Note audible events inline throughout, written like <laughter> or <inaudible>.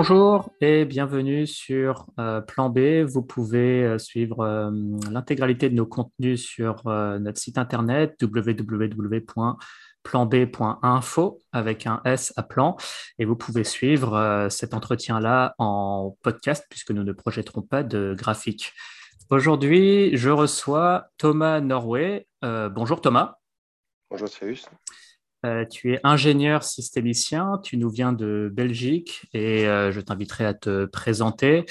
Bonjour et bienvenue sur euh, Plan B. Vous pouvez euh, suivre euh, l'intégralité de nos contenus sur notre site internet www.planb.info avec un S à plan et vous pouvez suivre cet entretien-là en podcast puisque nous ne projetterons pas de graphique. Aujourd'hui, je reçois Thomas Norway. bonjour Thomas. Bonjour Cyrus. Euh, tu es ingénieur systémicien, tu nous viens de Belgique et euh, je t'inviterai à te présenter.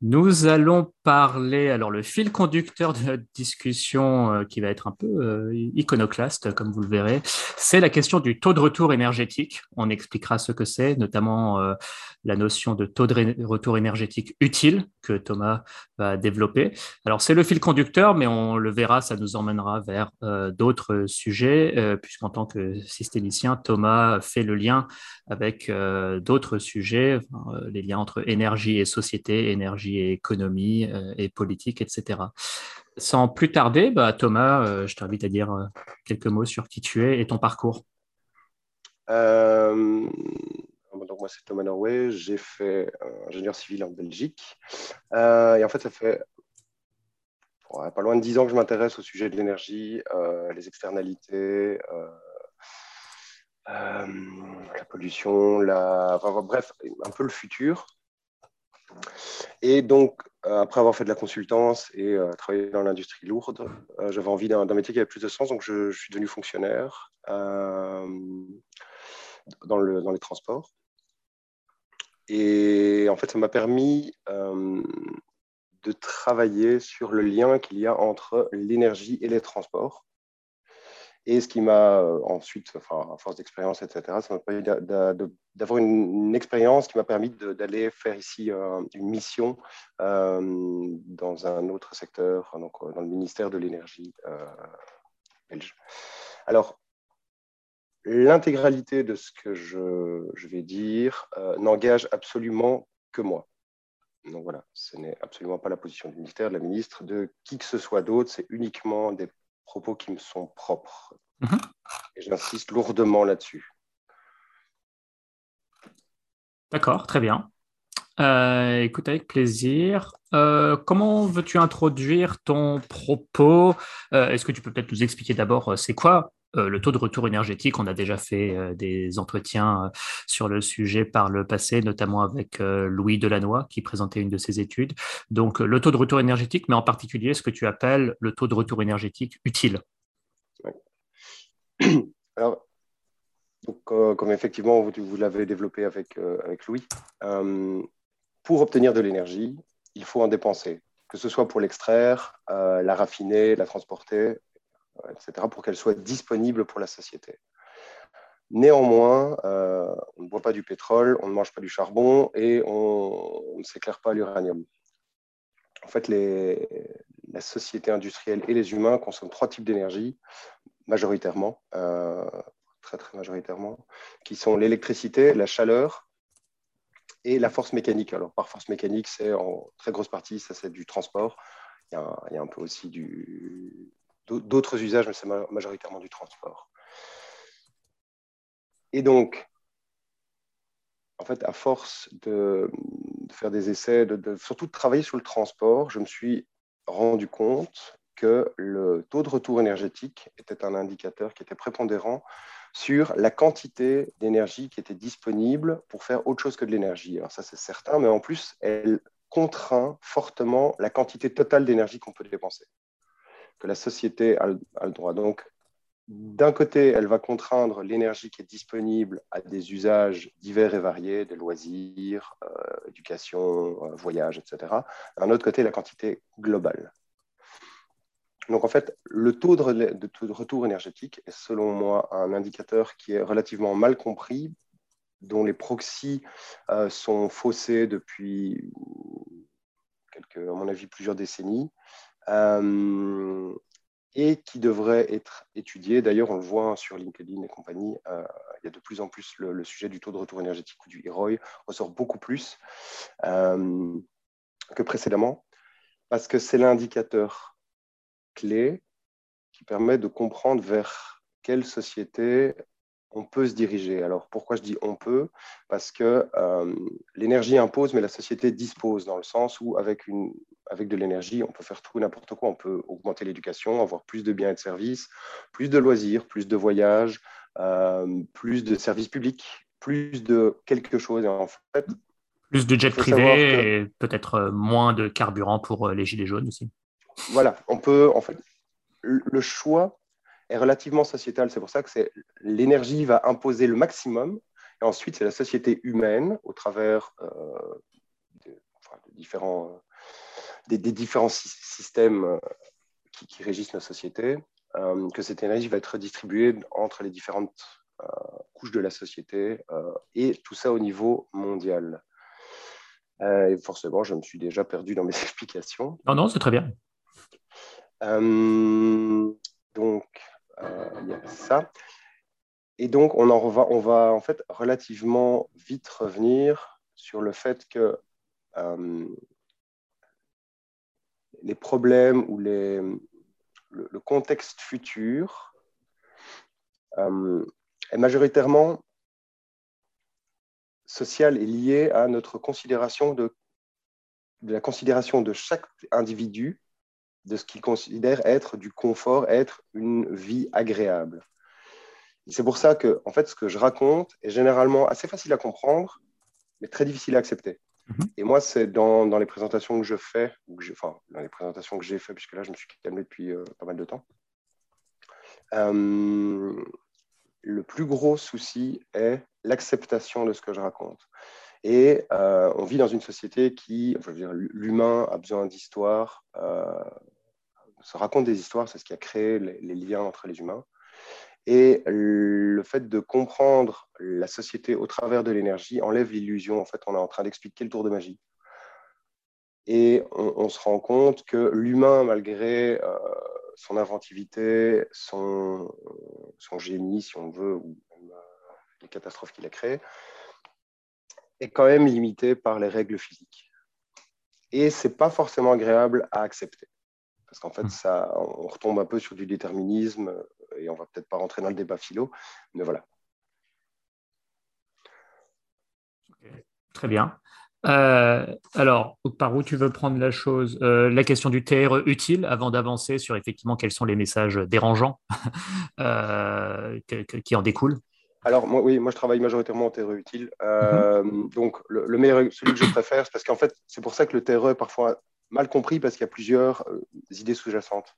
Nous allons parler, alors le fil conducteur de notre discussion euh, qui va être un peu euh, iconoclaste, comme vous le verrez, c'est la question du taux de retour énergétique. On expliquera ce que c'est, notamment euh, la notion de taux de retour énergétique utile que Thomas va développer. Alors c'est le fil conducteur, mais on le verra, ça nous emmènera vers d'autres sujets, puisqu'en tant que systémicien, Thomas fait le lien avec d'autres sujets, les liens entre énergie et société, énergie et économie euh, et politique, etc. Sans plus tarder, bah, Thomas, euh, je t'invite à dire euh, quelques mots sur qui tu es et ton parcours. donc moi, c'est Thomas Norway. J'ai fait ingénieur civil en Belgique. et en fait, ça fait pas loin de dix ans que je m'intéresse au sujet de l'énergie, les externalités, la pollution, bref, un peu le futur. Et donc, euh, après avoir fait de la consultance et euh, travaillé dans l'industrie lourde, euh, j'avais envie d'un métier qui avait plus de sens, donc je, suis devenu fonctionnaire dans, le, dans les transports. Et en fait, ça m'a permis de travailler sur le lien qu'il y a entre l'énergie et les transports. Et ce qui m'a euh, ensuite, enfin, à force d'expérience, etc., ça m'a permis d'avoir une, expérience qui m'a permis d'aller faire ici euh, une mission euh, dans un autre secteur, donc dans le ministère de l'énergie belge. Alors, l'intégralité de ce que je, je vais dire n'engage absolument que moi. Donc voilà, ce n'est absolument pas la position du ministère, de la ministre, de qui que ce soit d'autre, c'est uniquement des propos qui me sont propres. Mhm. Et j'insiste lourdement là-dessus. D'accord, très bien. Euh, écoute, avec plaisir. Euh, comment veux-tu introduire ton propos? Euh, Est-ce que tu peux peut-être nous expliquer d'abord c'est quoi le taux de retour énergétique On a déjà fait des entretiens sur le sujet par le passé, notamment avec Louis Delannoy qui présentait une de ses études. Donc, le taux de retour énergétique, mais en particulier ce que tu appelles le taux de retour énergétique utile. <clears throat> Alors, euh, comme effectivement vous, l'avez développé avec, euh, avec Louis, euh, pour obtenir de l'énergie, il faut en dépenser, que ce soit pour l'extraire, la raffiner, la transporter, etc., pour qu'elle soit disponible pour la société. Néanmoins, on ne boit pas du pétrole, on ne mange pas du charbon et on, ne s'éclaire pas l'uranium. En fait, la société industrielle et les humains consomment trois types d'énergie majoritairement, euh, très très majoritairement, qui sont l'électricité, la chaleur et la force mécanique. Alors par force mécanique, c'est en très grosse partie, ça c'est du transport. Il y, a, un peu aussi d'autres usages, mais c'est majoritairement du transport. Et donc, en fait, à force de, faire des essais, de, surtout de travailler sur le transport, je me suis rendu compte que le taux de retour énergétique était un indicateur qui était prépondérant sur la quantité d'énergie qui était disponible pour faire autre chose que de l'énergie. Alors ça, c'est certain, mais en plus, elle contraint fortement la quantité totale d'énergie qu'on peut dépenser, que la société a, le droit. Donc, d'un côté, elle va contraindre l'énergie qui est disponible à des usages divers et variés, des loisirs, euh, éducation, euh, voyage, etc. D'un autre côté, la quantité globale. Donc en fait, le taux de, retour énergétique est selon moi un indicateur qui est relativement mal compris, dont les proxys euh, sont faussés depuis, quelques, à mon avis, plusieurs décennies, euh, et qui devrait être étudié. D'ailleurs, on le voit sur LinkedIn et compagnie, euh, il y a de plus en plus le, sujet du taux de retour énergétique ou du ROI ressort beaucoup plus que précédemment, parce que c'est l'indicateur clé qui permet de comprendre vers quelle société on peut se diriger. Alors pourquoi je dis on peut? Parce que euh, l'énergie impose, mais la société dispose, dans le sens où avec, une, avec de l'énergie, on peut faire tout n'importe quoi. On peut augmenter l'éducation, avoir plus de biens et de services, plus de loisirs, plus de voyages, euh, plus de services publics, plus de quelque chose. Et en fait, plus de jets privés et peut-être euh, moins de carburant pour les gilets jaunes aussi. Voilà, on peut, en fait, le choix est relativement sociétal. C'est pour ça que l'énergie va imposer le maximum. Et ensuite, c'est la société humaine, au travers euh, différents, des, différents systèmes euh, qui, régissent nos sociétés, euh, que cette énergie va être redistribuée entre les différentes couches de la société, et tout ça au niveau mondial. et forcément, je me suis déjà perdu dans mes <laughs> explications. Non, non, c'est très bien. donc, euh, il y a ça. Et donc, on, en va, on va en fait relativement vite revenir sur le fait que euh, les problèmes ou le, contexte futur euh, est majoritairement social et lié à notre considération de la considération de chaque individu de ce qu'ils considèrent être du confort, être une vie agréable. C'est pour ça que, en fait, ce que je raconte est généralement assez facile à comprendre, mais très difficile à accepter. Mhm. Et moi, c'est dans, dans, les présentations que je fais, ou que enfin, dans les présentations que j'ai fait, puisque là, je me suis calmé depuis euh, pas mal de temps. Euh, le plus gros souci est l'acceptation de ce que je raconte. Et euh, on vit dans une société qui, je veux dire, l'humain a besoin d'histoire, se raconte des histoires, c'est ce qui a créé les, liens entre les humains. Et le fait de comprendre la société au travers de l'énergie enlève l'illusion. En fait, on est en train d'expliquer le tour de magie. Et on, se rend compte que l'humain, malgré euh, son inventivité, son, génie, si on veut, ou euh, les catastrophes qu'il a créées, est quand même limité par les règles physiques. Et ce n'est pas forcément agréable à accepter. Parce qu'en fait, hmm. ça, on retombe un peu sur du déterminisme euh, et on va peut-être pas rentrer dans le débat philo, mais voilà. Très bien. Euh, alors, par où tu veux prendre la chose euh, La question du TRE utile, avant d'avancer sur effectivement quels sont les messages dérangeants <laughs> qui en découlent? Alors, moi, oui, moi je travaille majoritairement en TRE utile. Mhm. Donc, le, le, meilleur, celui que je préfère, c'est parce qu'en fait, c'est pour ça que le TRE est parfois mal compris parce qu'il y a plusieurs euh, idées sous-jacentes.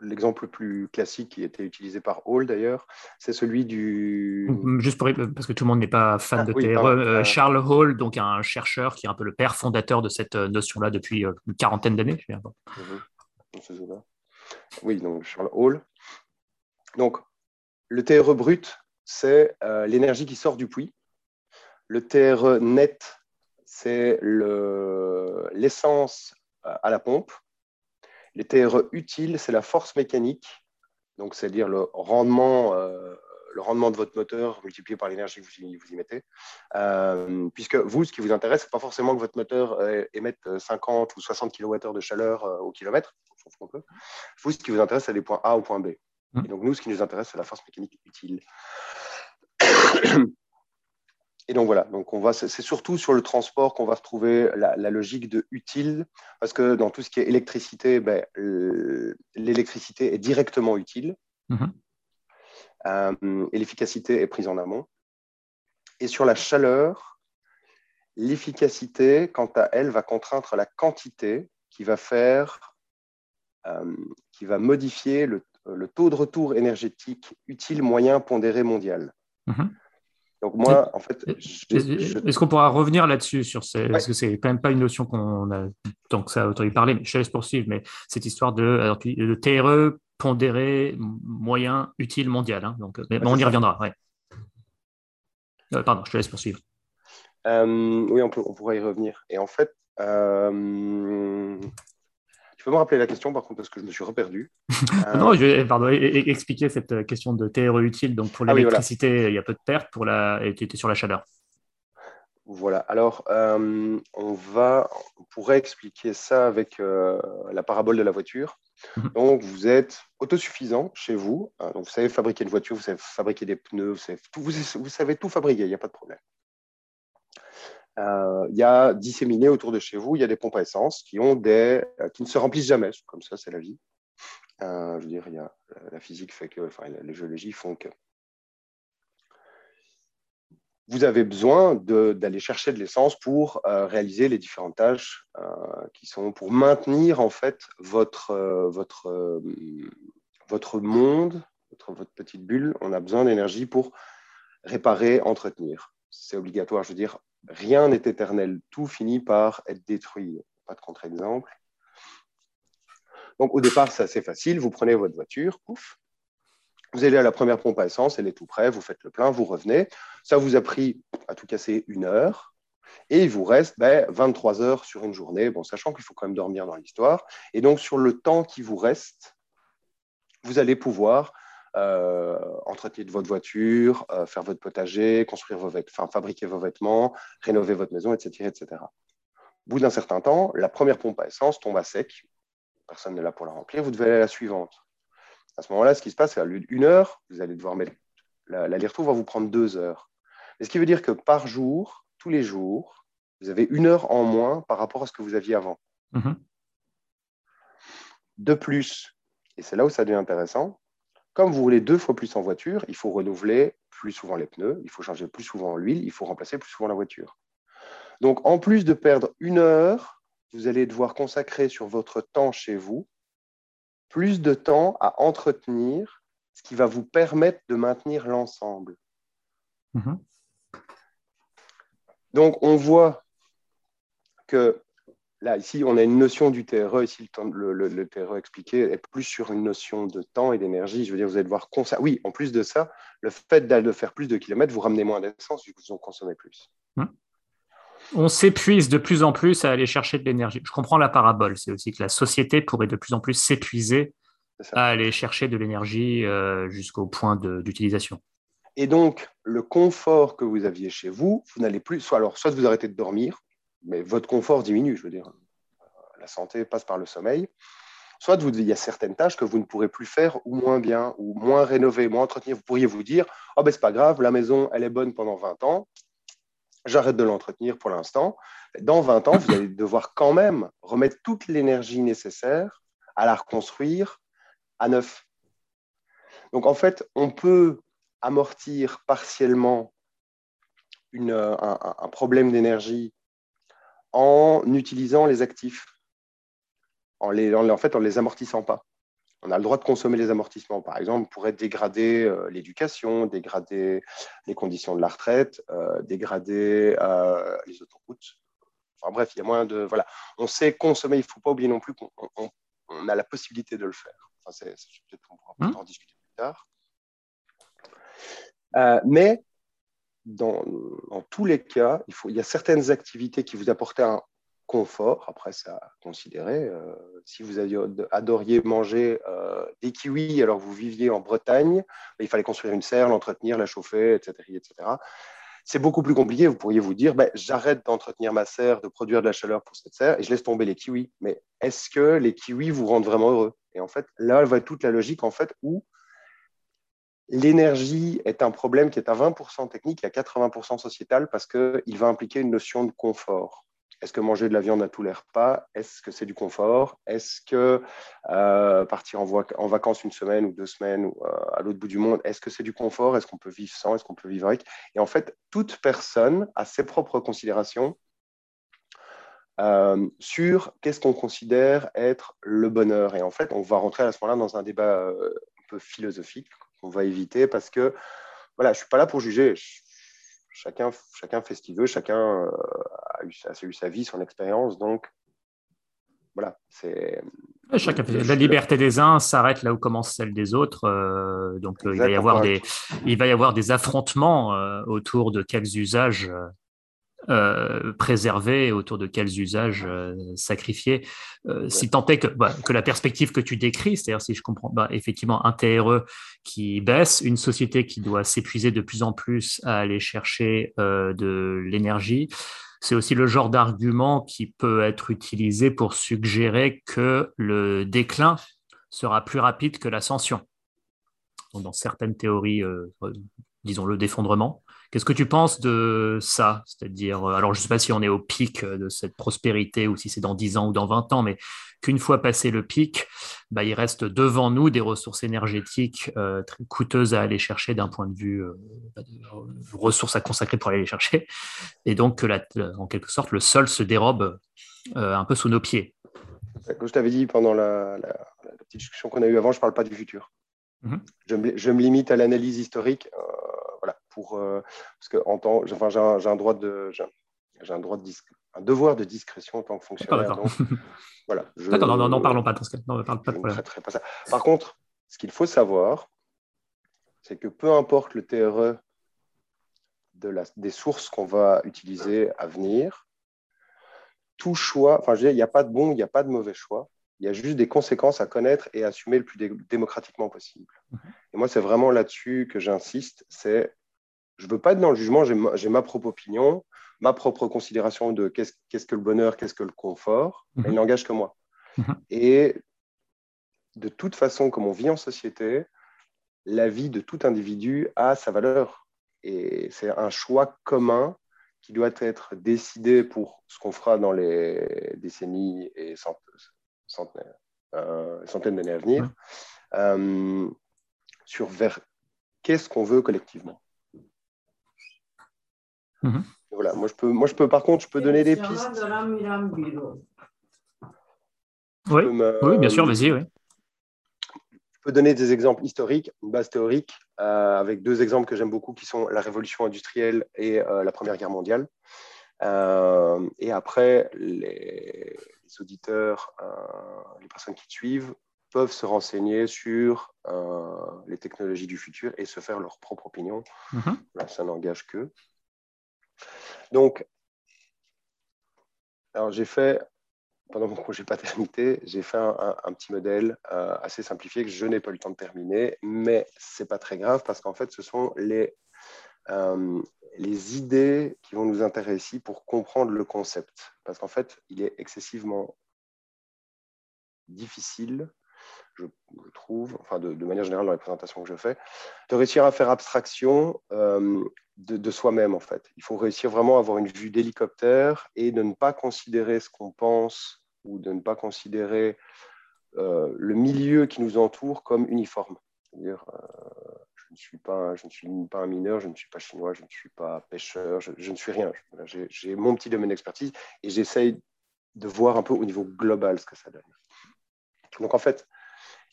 L'exemple le plus classique qui était utilisé par Hall d'ailleurs, c'est celui du. Juste pour, parce que tout le monde n'est pas fan ah, de TRE, euh, Charles Hall, donc un chercheur qui est un peu le père fondateur de cette euh, notion-là depuis une quarantaine d'années. Mhm. Oui, donc Charles Hall. Donc, le TRE brut, c'est l'énergie qui sort du puits. Le TRE net, c'est l'essence à la pompe. Les TRE utiles, c'est la force mécanique, donc c'est-à-dire le rendement, euh, le rendement de votre moteur multiplié par l'énergie que vous y, vous y mettez. Euh, puisque vous, ce qui vous intéresse, ce n'est pas forcément que votre moteur euh, émette 50 ou 60 kWh de chaleur au kilomètre. Vous, ce qui vous intéresse, c'est les points A au point B. Mmh. Et donc, nous, ce qui nous intéresse, c'est la force mécanique utile. Et donc voilà, donc on va, c'est surtout sur le transport qu'on va retrouver la, logique de utile, parce que dans tout ce qui est électricité, ben, l'électricité est directement utile mhm. euh, et l'efficacité est prise en amont. Et sur la chaleur, l'efficacité, quant à elle, va contraindre la quantité qui va faire, euh, qui va modifier le, taux de retour énergétique utile moyen pondéré mondial. Mhm. Donc moi, en fait, est-ce qu'on pourra revenir là-dessus sur ces... parce que c'est quand même pas une notion qu'on a tant que ça a entendu parler. Mais je laisse poursuivre, mais cette histoire de, alors, TRE pondéré moyen utile mondial. Hein, donc, mais, on y reviendra. Ouais. Euh, pardon, je te laisse poursuivre. Euh, oui, on, peut, on pourra y revenir. Et en fait, euh, peux me rappeler la question, par contre, parce que je me suis reperdu. <laughs> non, je vais pardon, expliquer cette question de TRE utile. Donc, pour ah l'électricité, il y a peu de pertes, pour la... et tu étais sur la chaleur. Voilà. Alors, euh, on va, on pourrait expliquer ça avec euh, la parabole de la voiture. Mhm. Donc, vous êtes autosuffisant chez vous. Donc, vous savez fabriquer une voiture, vous savez fabriquer des pneus, vous savez tout, vous, savez tout fabriquer, il n'y a pas de problème. Euh, il y a disséminé autour de chez vous, il y a des pompes à essence qui, ont des, qui ne se remplissent jamais. Comme ça, c'est la vie. je veux dire, y a, la physique fait que, enfin, les géologies font que vous avez besoin d'aller chercher de l'essence pour euh, réaliser les différentes tâches euh, qui sont pour maintenir en fait votre, euh, votre, votre monde, votre, petite bulle. On a besoin d'énergie pour réparer, entretenir. C'est obligatoire. Je veux dire, rien n'est éternel. Tout finit par être détruit. Pas de contre-exemple. Donc au départ, c'est assez facile. Vous prenez votre voiture, vous allez à la première pompe à essence, elle est tout près, vous faites le plein, vous revenez. Ça vous a pris, à tout casser, une heure. Et il vous reste 23 ben, heures sur une journée, bon, sachant qu'il faut quand même dormir dans l'histoire. Et donc, sur le temps qui vous reste, vous allez pouvoir euh, entretenir votre voiture, euh, faire votre potager, construire vos vêtements, fabriquer vos vêtements, rénover votre maison, etc. etc. Au bout d'un certain temps, la première pompe à essence tombe à sec. Personne n'est là pour la remplir. Vous devez aller à la suivante. À ce moment-là, ce qui se passe, c'est à une heure, vous allez devoir mettre. L'aller-retour va vous prendre deux heures. Mais ce qui veut dire que par jour, tous les jours, vous avez une heure en moins par rapport à ce que vous aviez avant. Mhm. De plus, et c'est là où ça devient intéressant, comme vous roulez deux fois plus en voiture, il faut renouveler plus souvent les pneus, il faut changer plus souvent l'huile, il faut remplacer plus souvent la voiture. Donc, en plus de perdre une heure, vous allez devoir consacrer sur votre temps chez vous plus de temps à entretenir, ce qui va vous permettre de maintenir l'ensemble. Mhm. Donc, on voit que là, ici, on a une notion du TRE. Ici, le, le, TRE expliqué est plus sur une notion de temps et d'énergie. Je veux dire, vous allez devoir Oui, en plus de ça, le fait de faire plus de kilomètres, vous ramenez moins d'essence vu que vous en consommez plus. Mhm on s'épuise de plus en plus à aller chercher de l'énergie. Je comprends la parabole, c'est aussi que la société pourrait de plus en plus s'épuiser à aller chercher de l'énergie euh, jusqu'au point d'utilisation. Et donc, le confort que vous aviez chez vous, vous n'allez plus, soit alors, soit vous arrêtez de dormir, mais votre confort diminue, je veux dire, la santé passe par le sommeil, soit vous, il y a certaines tâches que vous ne pourrez plus faire ou moins bien, ou moins rénover, moins entretenir. Vous pourriez vous dire, oh ben c'est pas grave, la maison, elle est bonne pendant 20 ans, j'arrête de l'entretenir pour l'instant. Dans 20 ans, vous allez devoir quand même remettre toute l'énergie nécessaire à la reconstruire à neuf. Donc en fait, on peut amortir partiellement un, problème d'énergie en utilisant les actifs, en, les, en, fait en les amortissant pas on a le droit de consommer les amortissements. Par exemple, on pourrait dégrader euh, l'éducation, dégrader les conditions de la retraite, euh, dégrader euh, les autoroutes. Enfin bref, il y a moyen de... Voilà. On sait consommer, il ne faut pas oublier non plus qu'on a la possibilité de le faire. Enfin, peut-être qu'on pourra mmh. en discuter plus tard. mais dans, tous les cas, il, y a certaines activités qui vous apportent un, confort. Après, ça à considérer. Euh, si vous adoriez manger euh, des kiwis alors que vous viviez en Bretagne, ben, il fallait construire une serre, l'entretenir, la chauffer, etc. etc. C'est beaucoup plus compliqué. Vous pourriez vous dire, ben, j'arrête d'entretenir ma serre, de produire de la chaleur pour cette serre et je laisse tomber les kiwis. Mais est-ce que les kiwis vous rendent vraiment heureux? Et en fait, là, va toute la logique en fait où l'énergie est un problème qui est à 20% technique et à 80% sociétal parce qu'il va impliquer une notion de confort. Est-ce que manger de la viande à tous les repas, est-ce que c'est du confort? Est-ce que euh, partir en, vacances une semaine ou deux semaines euh, à l'autre bout du monde, est-ce que c'est du confort? Est-ce qu'on peut vivre sans? Est-ce qu'on peut vivre avec? Et en fait, toute personne a ses propres considérations euh, sur qu'est-ce qu'on considère être le bonheur. Et en fait, on va rentrer à ce moment-là dans un débat un peu philosophique qu'on va éviter parce que voilà, je ne suis pas là pour juger chacun, chacun fait ce qu'il veut, chacun euh, a, eu, sa vie, son expérience. Donc, voilà, c'est. Chacun La liberté des uns s'arrête là où commence celle des autres. Euh, donc, euh, il, va y avoir des, il va y avoir des affrontements autour de quels usages euh, préserver, autour de quels usages euh, sacrifier. Si tant est que, bah, que la perspective que tu décris, c'est-à-dire si je comprends, bah, effectivement, un TRE qui baisse, une société qui doit s'épuiser de plus en plus à aller chercher de l'énergie, c'est aussi le genre d'argument qui peut être utilisé pour suggérer que le déclin sera plus rapide que l'ascension. Dans certaines théories, euh, disons le d'effondrement. Qu'est-ce que tu penses de ça? C'est-à-dire, euh, alors je ne sais pas si on est au pic de cette prospérité ou si c'est dans 10 ans ou dans 20 ans, mais qu'une fois passé le pic, bah, il reste devant nous des ressources énergétiques euh, très coûteuses à aller chercher d'un point de vue bah, de ressources à consacrer pour aller les chercher. Et donc, que en quelque sorte, le sol se dérobe un peu sous nos pieds. Comme je t'avais dit pendant la, petite discussion qu'on a eue avant, je ne parle pas du futur. Mhm. je, me, limite à l'analyse historique, euh, pour, euh, parce que en temps, enfin, j'ai un, droit de, j'ai un droit de un devoir de discrétion en tant que fonctionnaire. D'accord, <laughs> voilà. D'accord, non, non, parlons pas dans ce cas. Non, parle pas de problème. Pas ça. Par contre, ce qu'il faut savoir, c'est que peu importe le TRE de la, des sources qu'on va utiliser à venir, tout choix, enfin, je veux il n'y a pas de bon, il n'y a pas de mauvais choix. Il y a juste des conséquences à connaître et à assumer le plus démocratiquement possible. Mhm. Et moi, c'est vraiment là-dessus que j'insiste. C'est, je ne veux pas être dans le jugement, j'ai ma, propre opinion, ma propre considération de qu'est-ce que le bonheur, qu'est-ce que le confort. Mhm. il n'engage que moi. Mhm. Et de toute façon, comme on vit en société, la vie de tout individu a sa valeur. Et c'est un choix commun qui doit être décidé pour ce qu'on fera dans les décennies et euh, centaines, d'années à venir, euh, sur vers qu'est-ce qu'on veut collectivement. Mhm. Voilà, moi je peux, moi je peux, par contre, je peux donner des pistes. Oui, oui bien sûr, vas-y, oui. Je peux donner des exemples historiques, une base théorique, euh, avec deux exemples que j'aime beaucoup qui sont la révolution industrielle et la Première Guerre mondiale. et après, les, les auditeurs, euh, les personnes qui te suivent peuvent se renseigner sur euh, les technologies du futur et se faire leur propre opinion. Mhm. Là, ça n'engage que. Donc, alors j'ai fait, pendant mon congé paternité, j'ai fait un, petit modèle euh, assez simplifié que je n'ai pas eu le temps de terminer, mais ce n'est pas très grave parce qu'en fait, ce sont les euh, les idées qui vont nous intéresser ici pour comprendre le concept. Parce qu'en fait, il est excessivement difficile, je, trouve, enfin de, manière générale dans les présentations que je fais, de réussir à faire abstraction euh, de, soi-même, en fait. Il faut réussir vraiment à avoir une vue d'hélicoptère et de ne pas considérer ce qu'on pense ou de ne pas considérer euh, le milieu qui nous entoure comme uniforme. C'est-à-dire, je ne suis pas, je ne suis pas un mineur, je ne suis pas chinois, je ne suis pas pêcheur, je, ne suis rien. J'ai mon petit domaine d'expertise et j'essaye de voir un peu au niveau global ce que ça donne. Donc en fait,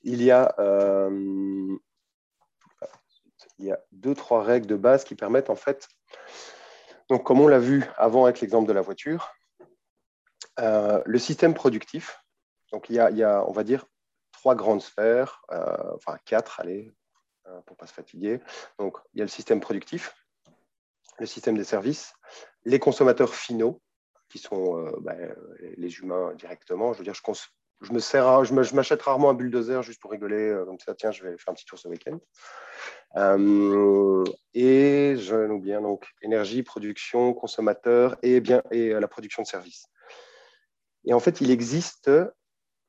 il y a, euh, il y a deux, trois règles de base qui permettent en fait, donc comme on l'a vu avant avec l'exemple de la voiture, euh, le système productif, donc il y, a, il y, a, on va dire, trois grandes sphères, euh, enfin quatre, allez, euh, pour ne pas se fatiguer. Donc, il y a le système productif, le système des services, les consommateurs finaux, qui sont bah, les humains directement. Je veux dire, je, je me sers, je m'achète rarement un bulldozer juste pour rigoler, euh, tiens, je vais faire un petit tour ce week-end. et je bien donc énergie, production, consommateur et, bien, et la production de services. Et en fait, il existe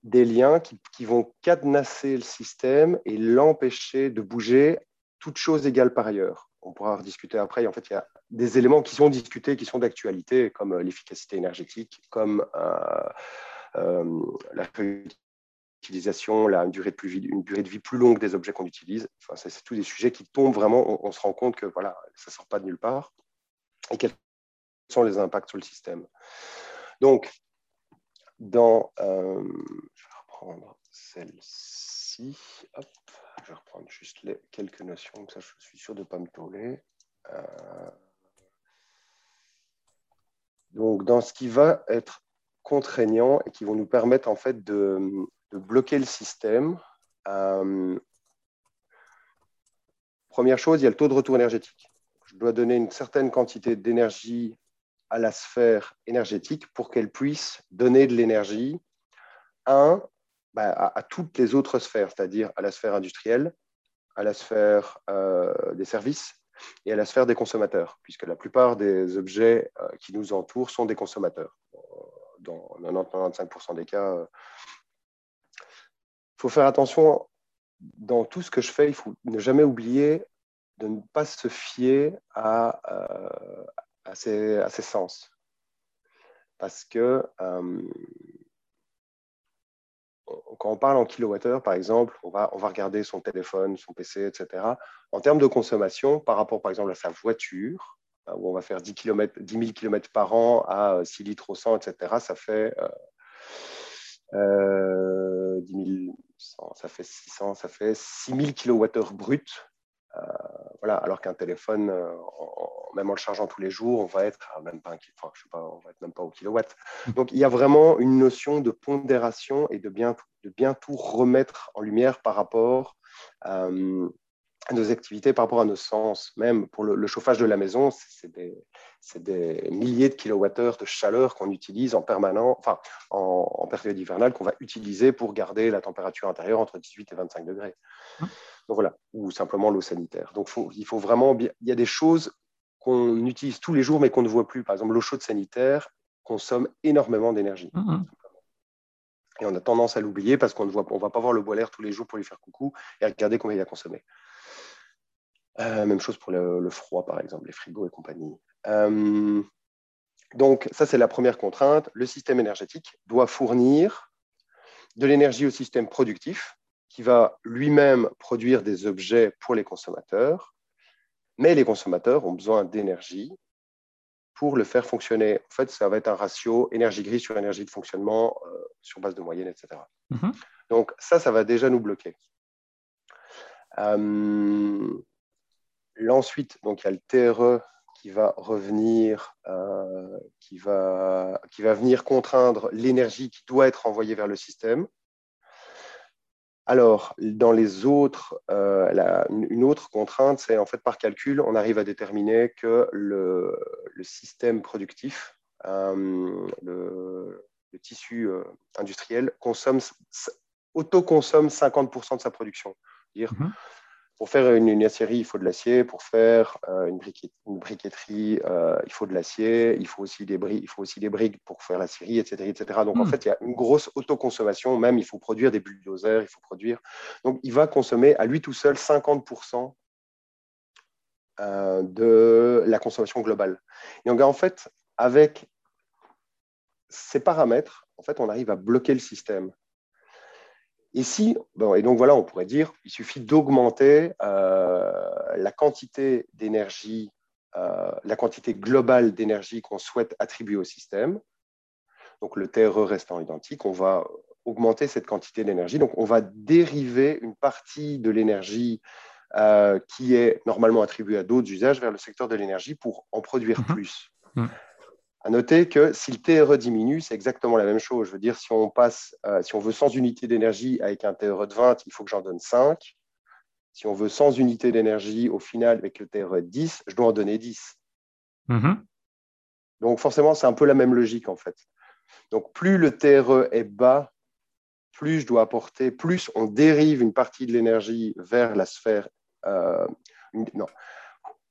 des liens qui, vont cadenasser le système et l'empêcher de bouger, toutes choses égales par ailleurs. On pourra rediscuter après. En fait, il y a des éléments qui sont discutés, qui sont d'actualité, comme euh, l'efficacité énergétique, comme euh, euh, la réutilisation, la, une, durée de plus, une durée de vie plus longue des objets qu'on utilise. Enfin, c'est tous des sujets qui tombent vraiment. On, se rend compte que voilà, ça ne sort pas de nulle part. Et quels sont les impacts sur le système? Donc, dans, euh, je vais reprendre celle-ci, je vais reprendre juste quelques notions, comme ça je suis sûr de ne pas me tourner. Euh, donc, dans ce qui va être contraignant et qui vont nous permettre en fait de, bloquer le système, euh, première chose, il y a le taux de retour énergétique. Je dois donner une certaine quantité d'énergie à la sphère énergétique pour qu'elle puisse donner de l'énergie, bah, à, toutes les autres sphères, c'est-à-dire à la sphère industrielle, à la sphère euh, des services et à la sphère des consommateurs, puisque la plupart des objets euh, qui nous entourent sont des consommateurs. Dans 90-95% des cas, il faut faire attention dans tout ce que je fais, il faut ne jamais oublier de ne pas se fier à, euh, ses, sens. Parce que euh, quand on parle en kilowattheure, par exemple, on va, on va regarder son téléphone, son PC, etc. En termes de consommation, par rapport, par exemple, à sa voiture, euh, où on va faire 10, km, 10 000 km par an à 6 litres au 100, etc., ça fait euh, 10 000, ça fait 600, ça fait 6000 kWh brut. Euh, voilà, alors qu'un téléphone, euh, même en le chargeant tous les jours, on va être même pas, enfin, je sais pas, on va être même pas au kilowatt. <laughs> Donc il y a vraiment une notion de pondération et de bien, de bien tout remettre en lumière par rapport euh, nos activités, par rapport à nos sens. Même pour le, chauffage de la maison, c'est des, des, milliers de kilowattheures de chaleur qu'on utilise en permanent, enfin en, période hivernale, qu'on va utiliser pour garder la température intérieure entre 18 et 25 degrés. Hein? Donc voilà, ou simplement l'eau sanitaire. Donc il faut vraiment, il y a des choses qu'on utilise tous les jours mais qu'on ne voit plus. Par exemple, l'eau chaude sanitaire consomme énormément d'énergie. Hein, hein. Et on a tendance à l'oublier parce qu'on ne on va pas voir le boiler tous les jours pour lui faire coucou et regarder combien il a consommé. Euh, même chose pour le, froid, par exemple, les frigos et compagnie. Euh, donc, ça, c'est la première contrainte. Le système énergétique doit fournir de l'énergie au système productif qui va lui-même produire des objets pour les consommateurs. Mais les consommateurs ont besoin d'énergie pour le faire fonctionner. En fait, ça va être un ratio énergie grise sur énergie de fonctionnement euh, sur base de moyenne, etc. Mm-hmm. Donc, ça, ça va déjà nous bloquer. Ensuite, donc, il y a le TRE qui va revenir, euh, qui, va, venir contraindre l'énergie qui doit être envoyée vers le système. Alors, dans les autres, euh, une autre contrainte, c'est en fait par calcul, on arrive à déterminer que le, système productif, euh, le, tissu industriel, consomme, autoconsomme 50% de sa production. Pour faire une, aciérie, il faut de l'acier. Pour faire euh, une, briqueterie, euh, il faut de l'acier. Il, faut aussi des il faut aussi des briques pour faire l'aciérie, etc., etc. Donc, en hmm. fait, il y a une grosse autoconsommation. Même, il faut produire des bulldozers, il faut produire. Donc, il va consommer à lui tout seul 50% euh, de la consommation globale. Et donc, en fait, avec ces paramètres, en fait, on arrive à bloquer le système. Et, et donc voilà, on pourrait dire, il suffit d'augmenter euh, la quantité d'énergie, euh, la quantité globale d'énergie qu'on souhaite attribuer au système. Donc le TRE restant identique, on va augmenter cette quantité d'énergie. Donc on va dériver une partie de l'énergie euh, qui est normalement attribuée à d'autres usages vers le secteur de l'énergie pour en produire mhm. plus. Mhm. À noter que si le TRE diminue, c'est exactement la même chose. Je veux dire, si on passe, euh, si on veut 100 unités d'énergie avec un TRE de 20, il faut que j'en donne 5. Si on veut 100 unités d'énergie au final avec le TRE de 10, je dois en donner 10. Mm-hmm. Donc forcément, c'est un peu la même logique en fait. Donc plus le TRE est bas, plus je dois apporter, plus on dérive une partie de l'énergie vers la sphère. Euh, non,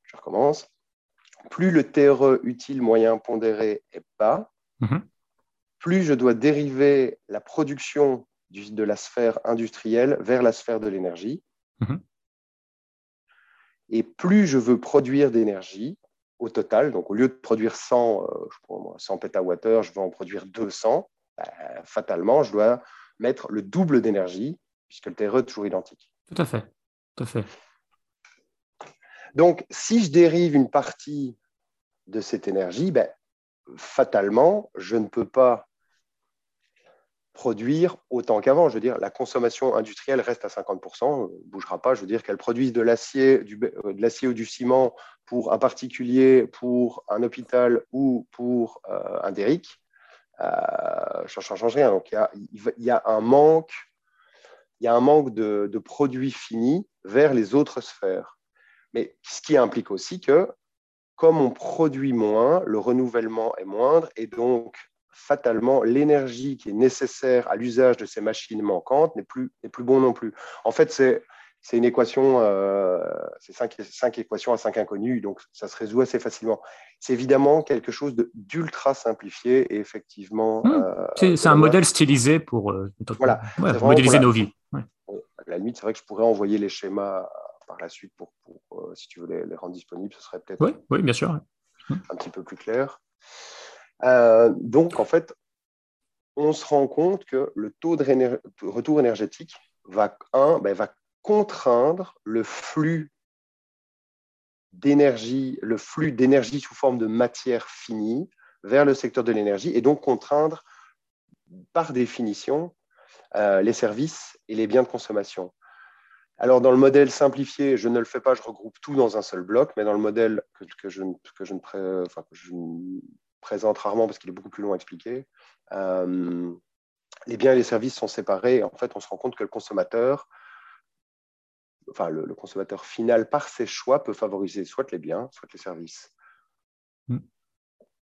je recommence plus le TRE utile moyen pondéré est bas, mhm. plus je dois dériver la production de la sphère industrielle vers la sphère de l'énergie. Mhm. Et plus je veux produire d'énergie au total, donc au lieu de produire 100, euh, je je veux en produire 200, bah, fatalement, je dois mettre le double d'énergie, puisque le TRE est toujours identique. Tout à fait. Tout à fait. Donc, si je dérive une partie de cette énergie, ben, fatalement, je ne peux pas produire autant qu'avant. Je veux dire, la consommation industrielle reste à 50%, ne bougera pas. Je veux dire qu'elle produise de l'acier, euh, de l'acier ou du ciment pour un particulier, pour un hôpital ou pour euh, un déric. Euh, ça ne change rien. Donc, il y, a, un manque, de produits finis vers les autres sphères. Mais ce qui implique aussi que comme on produit moins, le renouvellement est moindre et donc fatalement, l'énergie qui est nécessaire à l'usage de ces machines manquantes n'est plus, plus bon non plus. En fait, c'est c'est une équation, euh, c'est cinq, équations à cinq inconnus, donc ça se résout assez facilement. C'est évidemment quelque chose d'ultra simplifié et effectivement. Mmh. Euh, c'est un modèle stylisé pour, euh, voilà, modéliser nos vies. À la limite, c'est vrai que je pourrais envoyer les schémas par la suite pour, si tu veux les, rendre disponibles, ce serait peut-être oui, oui, bien sûr. Un petit peu plus clair. donc, en fait, on se rend compte que le taux de retour énergétique va, un, ben, va contraindre le flux d'énergie, le flux d'énergie sous forme de matière finie vers le secteur de l'énergie et donc contraindre par définition euh, les services et les biens de consommation. Alors dans le modèle simplifié, je ne le fais pas, je regroupe tout dans un seul bloc, mais dans le modèle que, je, présente rarement parce qu'il est beaucoup plus long à expliquer, euh, les biens et les services sont séparés. En fait, on se rend compte que le consommateur le, consommateur final, par ses choix, peut favoriser soit les biens, soit les services.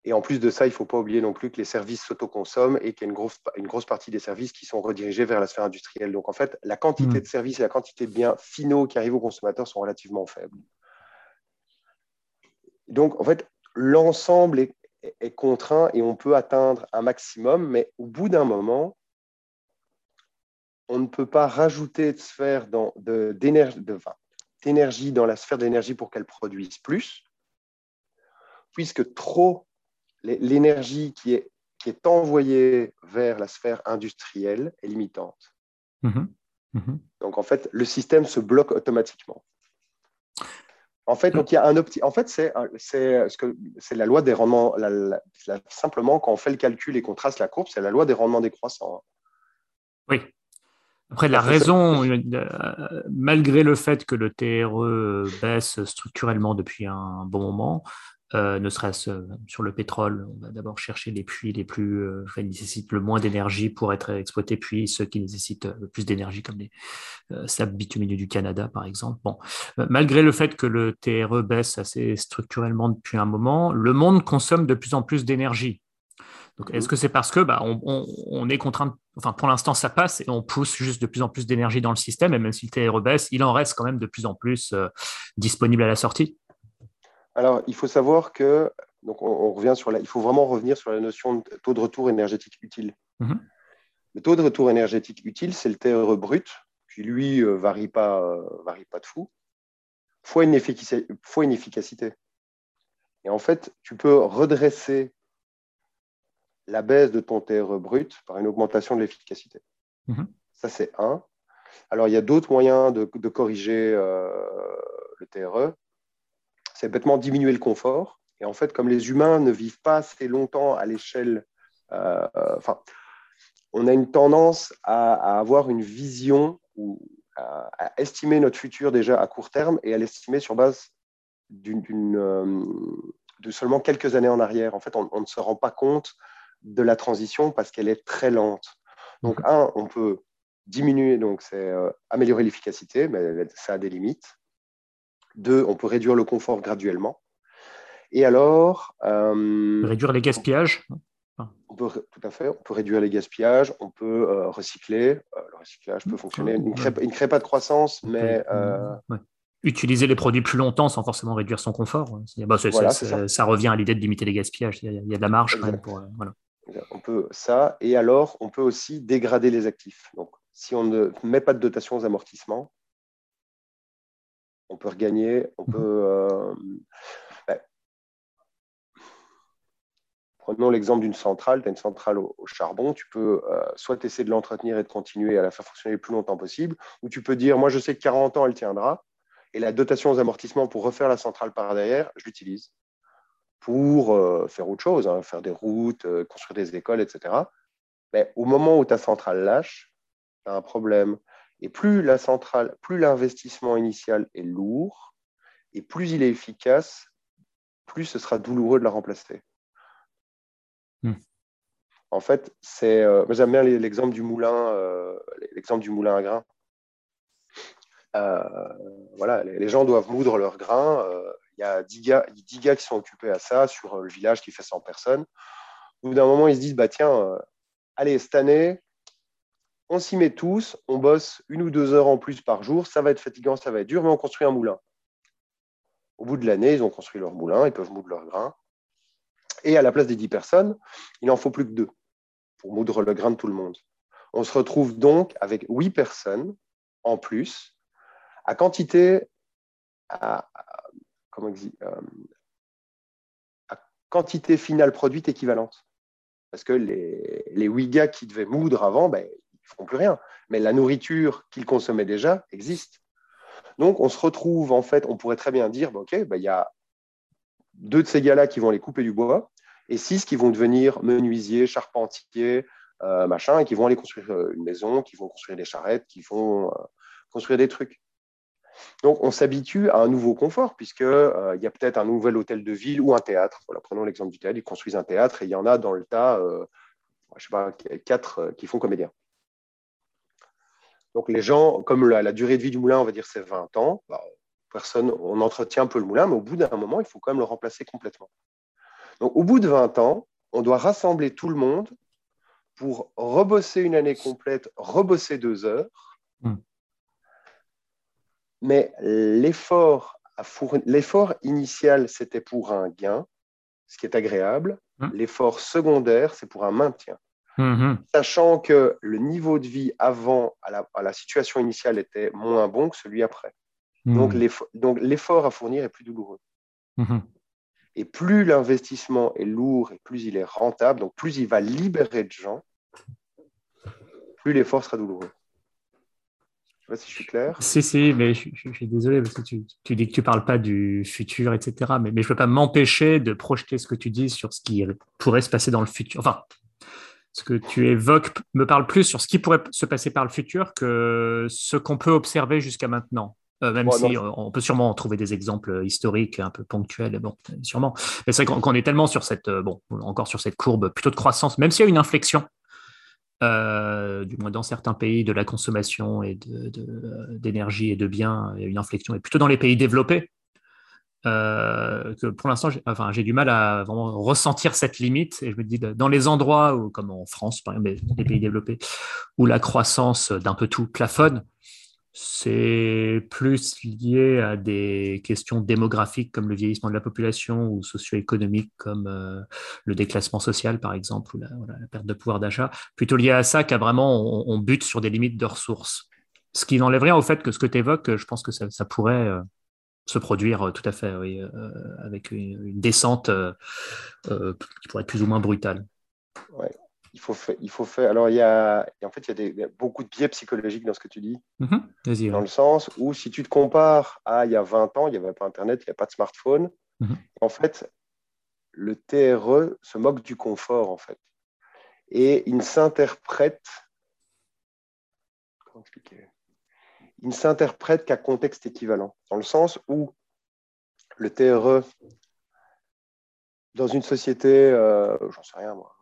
Et en plus de ça, il ne faut pas oublier non plus que les services s'autoconsomment et qu'il y a une grosse, une grosse partie des services qui sont redirigés vers la sphère industrielle. Donc, en fait, la quantité mm. de services et la quantité de biens finaux qui arrivent aux consommateurs sont relativement faibles. Donc, en fait, l'ensemble est, est, contraint et on peut atteindre un maximum, mais au bout d'un moment, on ne peut pas rajouter de sphère d'énergie dans la sphère d'énergie pour qu'elle produise plus, puisque trop l'énergie qui est, qui est envoyée vers la sphère industrielle est limitante. Mm-hmm. Mm-hmm. Donc en fait, le système se bloque automatiquement. En fait, donc il y a un En fait, c'est ce que c'est la loi des rendements. simplement, quand on fait le calcul et qu'on trace la courbe, c'est la loi des rendements décroissants. Oui. Après, la raison, euh, malgré le fait que le TRE baisse structurellement depuis un bon moment, euh, ne serait-ce euh, sur le pétrole, on va d'abord chercher les puits les plus qui nécessitent le moins d'énergie pour être exploités, puis ceux qui nécessitent le plus d'énergie, comme les sables bitumineux du Canada, par exemple. Bon, malgré le fait que le TRE baisse assez structurellement depuis un moment, le monde consomme de plus en plus d'énergie. Donc, est-ce que c'est parce que bah, on, est contraint, enfin pour l'instant ça passe et on pousse juste de plus en plus d'énergie dans le système, et même si le TR baisse, il en reste quand même de plus en plus euh, disponible à la sortie? Alors, il faut savoir que, donc on, revient sur la, il faut vraiment revenir sur la notion de taux de retour énergétique utile. Mm-hmm. Le taux de retour énergétique utile, c'est le TRE brut, qui lui ne euh, varie, pas, euh, varie pas de fou, fois une, fois une efficacité. Et en fait, tu peux redresser la baisse de ton TRE brut par une augmentation de l'efficacité. Mhm. Ça, c'est un. Alors, il y a d'autres moyens de, corriger euh, le TRE. C'est bêtement diminuer le confort. Et en fait, comme les humains ne vivent pas assez longtemps à l'échelle, euh, enfin, on a une tendance à, avoir une vision ou à, estimer notre futur déjà à court terme et à l'estimer sur base d'une, euh, de seulement quelques années en arrière. En fait, on, on ne se rend pas compte de la transition parce qu'elle est très lente. Donc, mhm. un, on peut diminuer, donc c'est euh, améliorer l'efficacité, mais ça a des limites. Deux, on peut réduire le confort graduellement. Et alors. Euh, réduire les gaspillages on peut, Tout à fait. On peut réduire les gaspillages, on peut euh, recycler. le recyclage peut fonctionner. Il ne crée, pas de croissance, mais utiliser les produits plus longtemps sans forcément réduire son confort. Bah, ça, revient à l'idée de limiter les gaspillages. Il y a, de la marge quand même pour. voilà. On peut ça, et alors on peut aussi dégrader les actifs. Donc, si on ne met pas de dotation aux amortissements, on peut regagner, on mhm. peut. Euh, ben, prenons l'exemple d'une centrale, tu as une centrale au, charbon, tu peux euh, soit essayer de l'entretenir et de continuer à la faire fonctionner le plus longtemps possible, ou tu peux dire, moi je sais que 40 ans elle tiendra, et la dotation aux amortissements pour refaire la centrale par derrière, je l'utilise pour euh, faire autre chose, hein, faire des routes, construire des écoles, etc. Mais au moment où ta centrale lâche, tu as un problème. Et plus la centrale, plus l'investissement initial est lourd, et plus il est efficace, plus ce sera douloureux de la remplacer. Hmm. En fait, c'est, euh, j'aime bien l'exemple du moulin, l'exemple du moulin à grains. voilà, les, gens doivent moudre leurs grains. Il y a 10 gars, gars, qui sont occupés à ça sur le village qui fait 100 personnes. Au bout d'un moment, ils se disent bah, tiens, allez, cette année, on s'y met tous, on bosse une ou deux heures en plus par jour, ça va être fatigant, ça va être dur, mais on construit un moulin. Au bout de l'année, ils ont construit leur moulin, ils peuvent moudre leurs grains. Et à la place des 10 personnes, il n'en faut plus que deux pour moudre le grain de tout le monde. On se retrouve donc avec 8 personnes en plus, à quantité, comment euh, à quantité finale produite équivalente. Parce que les, 8 gars qui devaient moudre avant, ben, ils ne feront plus rien. Mais la nourriture qu'ils consommaient déjà existe. Donc, on se retrouve, en fait, on pourrait très bien dire, bah, OK, bah, il y a deux de ces gars-là qui vont aller couper du bois et six qui vont devenir menuisiers, charpentiers, euh, machin, et qui vont aller construire euh, une maison, qui vont construire des charrettes, qui vont euh, construire des trucs. Donc, on s'habitue à un nouveau confort, puisqu'il il y a peut-être un nouvel hôtel de ville ou un théâtre. Voilà, prenons l'exemple du théâtre, ils construisent un théâtre et il y en a dans le tas, je sais pas, quatre qui font comédien. Donc les gens, comme la, durée de vie du moulin, on va dire c'est 20 ans, bah, personne, on entretient un peu le moulin, mais au bout d'un moment, il faut quand même le remplacer complètement. Donc au bout de 20 ans, on doit rassembler tout le monde pour rebosser une année complète, rebosser deux heures. Hmm. Mais l'effort, l'effort initial, c'était pour un gain, ce qui est agréable. Hmm. L'effort secondaire, c'est pour un maintien. Mm-hmm. Sachant que le niveau de vie avant, à la, situation initiale, était moins bon que celui après. Mm. Donc l'effort à fournir est plus douloureux. Mm-hmm. Et plus l'investissement est lourd et plus il est rentable, donc plus il va libérer de gens, plus l'effort sera douloureux. Je ne sais pas si je suis clair. Si, si, mais je, suis désolé parce que tu, dis que tu ne parles pas du futur, etc. Mais, mais je ne peux pas m'empêcher de projeter ce que tu dis sur ce qui pourrait se passer dans le futur. Enfin, ce que tu évoques me parle plus sur ce qui pourrait se passer par le futur que ce qu'on peut observer jusqu'à maintenant. Euh, même si euh, on peut sûrement trouver des exemples historiques un peu ponctuels, bon, sûrement. Mais c'est vrai qu'on est tellement sur cette, euh, bon, encore sur cette courbe plutôt de croissance, même s'il y a une inflexion, du moins dans certains pays, de la consommation et d'énergie et de biens, il y a une inflexion, et plutôt dans les pays développés, euh, que pour l'instant, j'ai du mal à ressentir cette limite. Et je me dis, dans les endroits où, comme en France, par exemple, les pays développés, où la croissance d'un peu tout plafonne, c'est plus lié à des questions démographiques comme le vieillissement de la population ou socio-économiques comme euh, le déclassement social, par exemple, ou la, perte de pouvoir d'achat, plutôt lié à ça qu'à vraiment on, bute sur des limites de ressources. Ce qui n'enlève rien au fait que ce que tu évoques, je pense que ça, ça pourrait euh, se produire euh, tout à fait, oui, euh, avec une, descente euh, qui pourrait être plus ou moins brutale. Ouais. Il faut, faire, il faut faire. Alors, il y a, en fait, il y a, beaucoup de biais psychologiques dans ce que tu dis. Mm-hmm. dans le sens où, si tu te compares à il y a 20 ans, il n'y avait pas Internet, il n'y a pas de smartphone. Mm-hmm. En fait, le TRE se moque du confort, en fait. Et il s'interprète. Comment expliquer? Il ne s'interprète qu'à contexte équivalent, dans le sens où le TRE, dans une société, euh, j'en sais rien moi,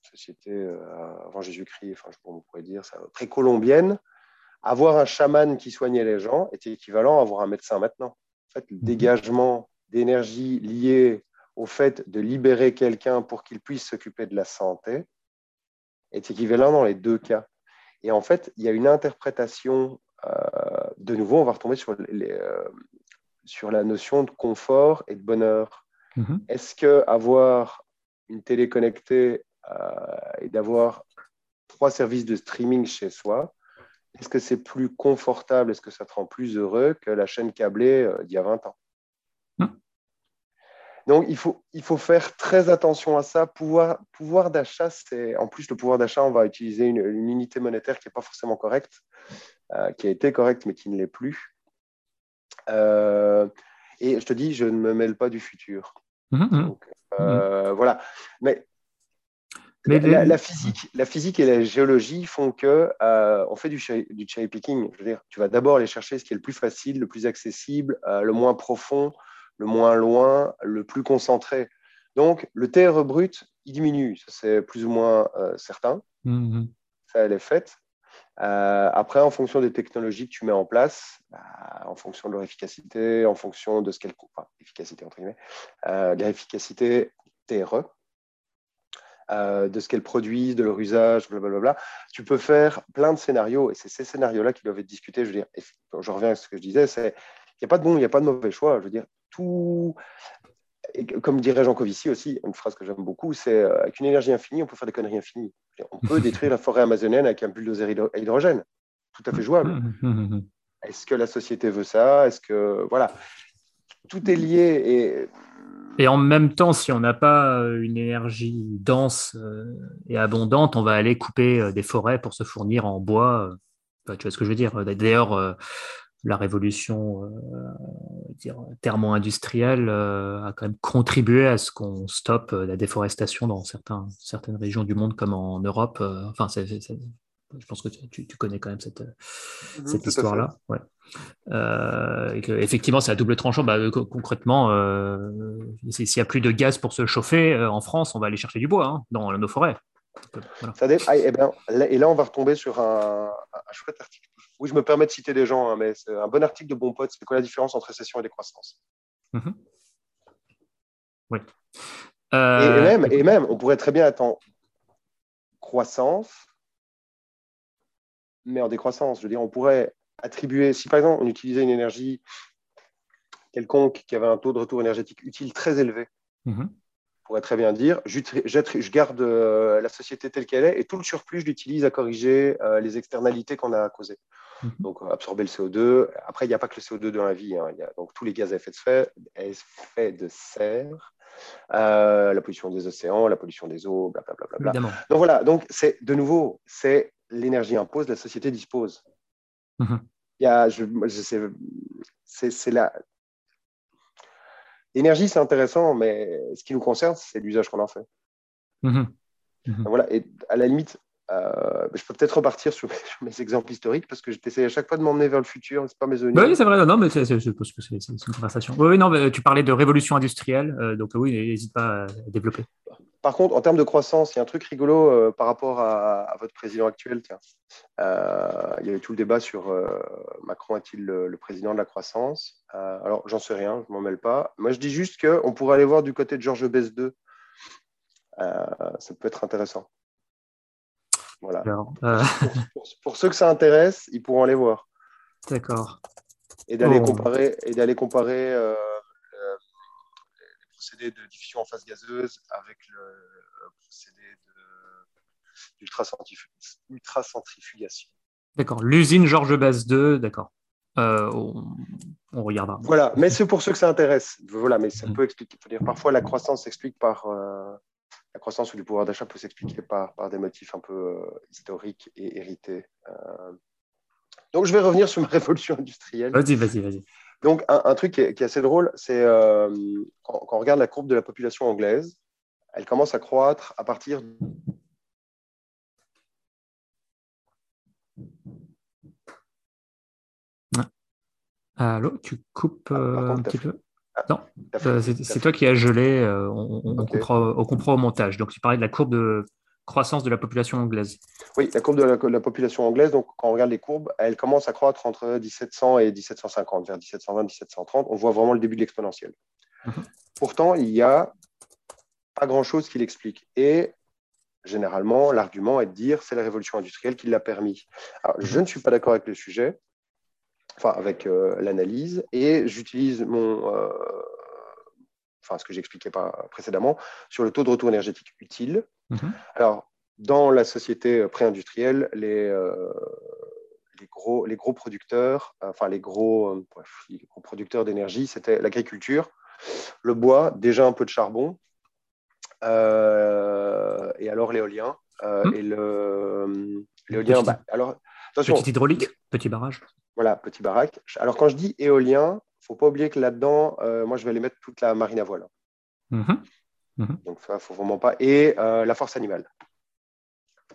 société euh, avant Jésus-Christ, enfin, je pourrais dire ça, précolombienne, avoir un chaman qui soignait les gens était équivalent à avoir un médecin maintenant. En fait, le mhm. dégagement d'énergie lié au fait de libérer quelqu'un pour qu'il puisse s'occuper de la santé est équivalent dans les deux cas. Et en fait, il y a une interprétation de nouveau, on va retomber sur, euh, sur la notion de confort et de bonheur. Mhm. Est-ce que avoir une télé connectée euh, et d'avoir trois services de streaming chez soi, est-ce que c'est plus confortable, est-ce que ça te rend plus heureux que la chaîne câblée d'il y a 20 ans? Donc, il faut, il faut faire très attention à ça. Pouvoir, pouvoir d'achat, c'est. En plus, le pouvoir d'achat, on va utiliser une, une unité monétaire qui n'est pas forcément correcte. Euh, qui a été correct mais qui ne l'est plus. Euh, et je te dis, je ne me mêle pas du futur. Mhm, mhm. Euh, voilà. Mais, la, physique, la physique et la géologie font que on fait du, du cherry picking. Je veux dire, tu vas d'abord aller chercher ce qui est le plus facile, le plus accessible, le moins profond, le moins loin, le plus concentré. Donc, le TRE brut, il diminue, c'est plus ou moins certain. Ça, elle est faite. Après, en fonction des technologies que tu mets en place, bah, en fonction de leur efficacité, en fonction de ce qu'elle enfin, efficacité entre guillemets, leur efficacité TRE, euh, de ce qu'elles produisent, de leur usage, blablabla. Tu peux faire plein de scénarios et c'est ces scénarios-là qui doivent être discutés. Je je reviens à ce que je disais, c'est il n'y a pas de bon, il n'y a pas de mauvais choix. Je veux dire, tout, comme dirait Jean Covici aussi, une phrase que j'aime beaucoup, c'est euh, avec une énergie infinie, on peut faire des conneries infinies. On peut <laughs> détruire la forêt amazonienne avec un bulldozer à hydrogène. Tout à fait jouable. <laughs> Est-ce que la société veut ça? Est-ce que voilà, tout est lié et et en même temps, si on n'a pas euh, une énergie dense euh, et abondante, on va aller couper euh, des forêts pour se fournir en bois. tu vois ce que je veux dire D'ailleurs, la révolution thermo-industrielle a quand même contribué à ce qu'on stoppe la déforestation dans certains, certaines régions du monde, comme en Europe. Enfin, je pense que tu, connais quand même cette, mhm, cette histoire-là. Ouais. Euh, effectivement, c'est à double tranchant. Bah, concrètement, euh, s'il n'y a plus de gaz pour se chauffer euh, en France, on va aller chercher du bois hein, dans nos forêts. Ça ah, et, eh ben, et, là, on va retomber sur un, chouette article. Oui, je me permets de citer des gens, hein, mais c'est un bon article de Bon Pote. C'est quoi la différence entre récession et décroissance? Mhm. Oui. Et, même, et même, on pourrait très bien attendre croissance mais en décroissance. Je veux dire, on pourrait attribuer, si par exemple on utilisait une énergie quelconque qui avait un taux de retour énergétique utile très élevé, mhm. on pourrait très bien dire, je, je garde euh, la société telle qu'elle est et tout le surplus, je l'utilise à corriger euh, les externalités qu'on a causées. Mhm. Donc, euh, absorber le CO2. Après, il n'y a pas que le CO2 dans la vie. Hein. Il y a donc tous les gaz à effet de, effet de serre, la pollution des océans, la pollution des eaux, blablabla. Donc voilà, donc c'est de nouveau, c'est l'énergie impose, la société dispose. Mhm. Il y a, je, c'est, la... L'énergie, c'est intéressant, mais ce qui nous concerne, c'est l'usage qu'on en fait. Mhm. Voilà, et à la limite, euh, je peux peut-être repartir sur mes, <laughs> exemples historiques parce que j'essaie à chaque fois de m'emmener vers le futur, c'est pas mes bah Oui, c'est vrai, non, mais c'est, c'est, que c'est, une conversation. Oui, non, tu parlais de révolution industrielle, euh, donc oui, n'hésite pas à développer. Par contre, en termes de croissance, il y a un truc rigolo euh, par rapport à, votre président actuel. Tiens. Euh, il y a eu tout le débat sur euh, Macron est-il le, président de la croissance? Alors, j'en sais rien, je ne m'en mêle pas. Moi, je dis juste qu'on pourrait aller voir du côté de Georges Bess II. ça peut être intéressant. Voilà. pour, ceux que ça intéresse, ils pourront aller voir. D'accord. Et d'aller comparer, et d'aller comparer procédé de diffusion en phase gazeuse avec le procédé d'ultracentrifugation. D'accord. L'usine Georges Base 2, d'accord. Euh, on, regardera. Voilà, mais c'est pour ceux que ça intéresse. Voilà, mais ça mm. peut expliquer. Dire, parfois, la croissance s'explique par euh, croissance ou du pouvoir d'achat peut s'expliquer par, par des motifs un peu euh, historiques et hérités. Donc, je vais revenir sur ma <laughs> révolution industrielle. Vas-y, vas-y, vas-y. Donc, un, truc qui est, assez drôle, c'est euh, quand, on regarde la courbe de la population anglaise, elle commence à croître à partir. Allô, tu coupes ah, euh, un petit peu? ah, Non, euh, c'est toi qui as gelé. on, on, comprend, au montage. Donc, tu parlais de la courbe de croissance de la population anglaise. Oui, la courbe de la, population anglaise, donc quand on regarde les courbes, elle commence à croître entre 1700 et 1750, vers 1720-1730. On voit vraiment le début de l'exponentielle. Mhm. Pourtant, il n'y a pas grand-chose qui l'explique. Et généralement, l'argument est de dire c'est la révolution industrielle qui l'a permis. Alors, je ne suis pas d'accord avec le sujet, enfin avec euh, l'analyse, et j'utilise mon, euh, enfin ce que j'expliquais pas précédemment, sur le taux de retour énergétique utile. Mhm. Alors, dans la société pré-industrielle, les, euh, les, gros, les gros producteurs, enfin les gros, les gros producteurs d'énergie, c'était l'agriculture, le bois, déjà un peu de charbon, et alors l'éolien. Mhm. Et le, l'éolien, bah, alors, attention. Petite hydraulique, petit barrage. Voilà, petit baraque. Alors, quand je dis éolien, faut pas oublier que là-dedans, euh, moi, je vais aller mettre toute la marine à voile. Mhm. Mhm. Donc, ça, faut vraiment pas. Et euh, la force animale,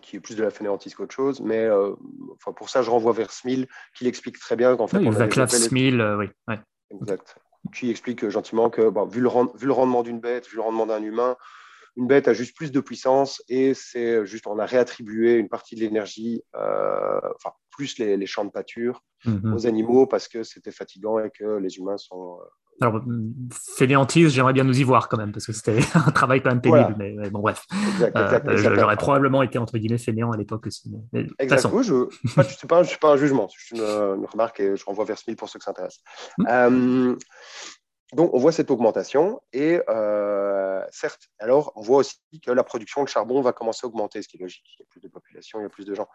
qui est plus de la fainéantise qu'autre chose. Mais euh, enfin, pour ça, je renvoie vers Smil, qui l'explique très bien qu'en fait. Oui, Vaclav Smil, oui. Exact. Qui explique gentiment que, vu, le vu le rendement d'une bête, vu le rendement d'un humain, une bête a juste plus de puissance et c'est juste, on a réattribué une partie de l'énergie, euh, enfin, plus les, champs de pâture mhm. aux animaux parce que c'était fatigant et que les humains sont. Euh, Alors, fainéantise, j'aimerais bien nous y voir quand même parce que c'était <laughs> un travail quand même pénible, mais, bon, bref. Euh, j'aurais probablement été entre guillemets fainéant à l'époque aussi. Exactement. Je <laughs> ne suis, pas, un jugement, c'est une, une, remarque et je renvoie vers Smith pour ceux que ça intéresse. Hmm. Donc, on voit cette augmentation et euh, certes, alors on voit aussi que la production de charbon va commencer à augmenter, ce qui est logique. Il y a plus de population, il y a plus de gens.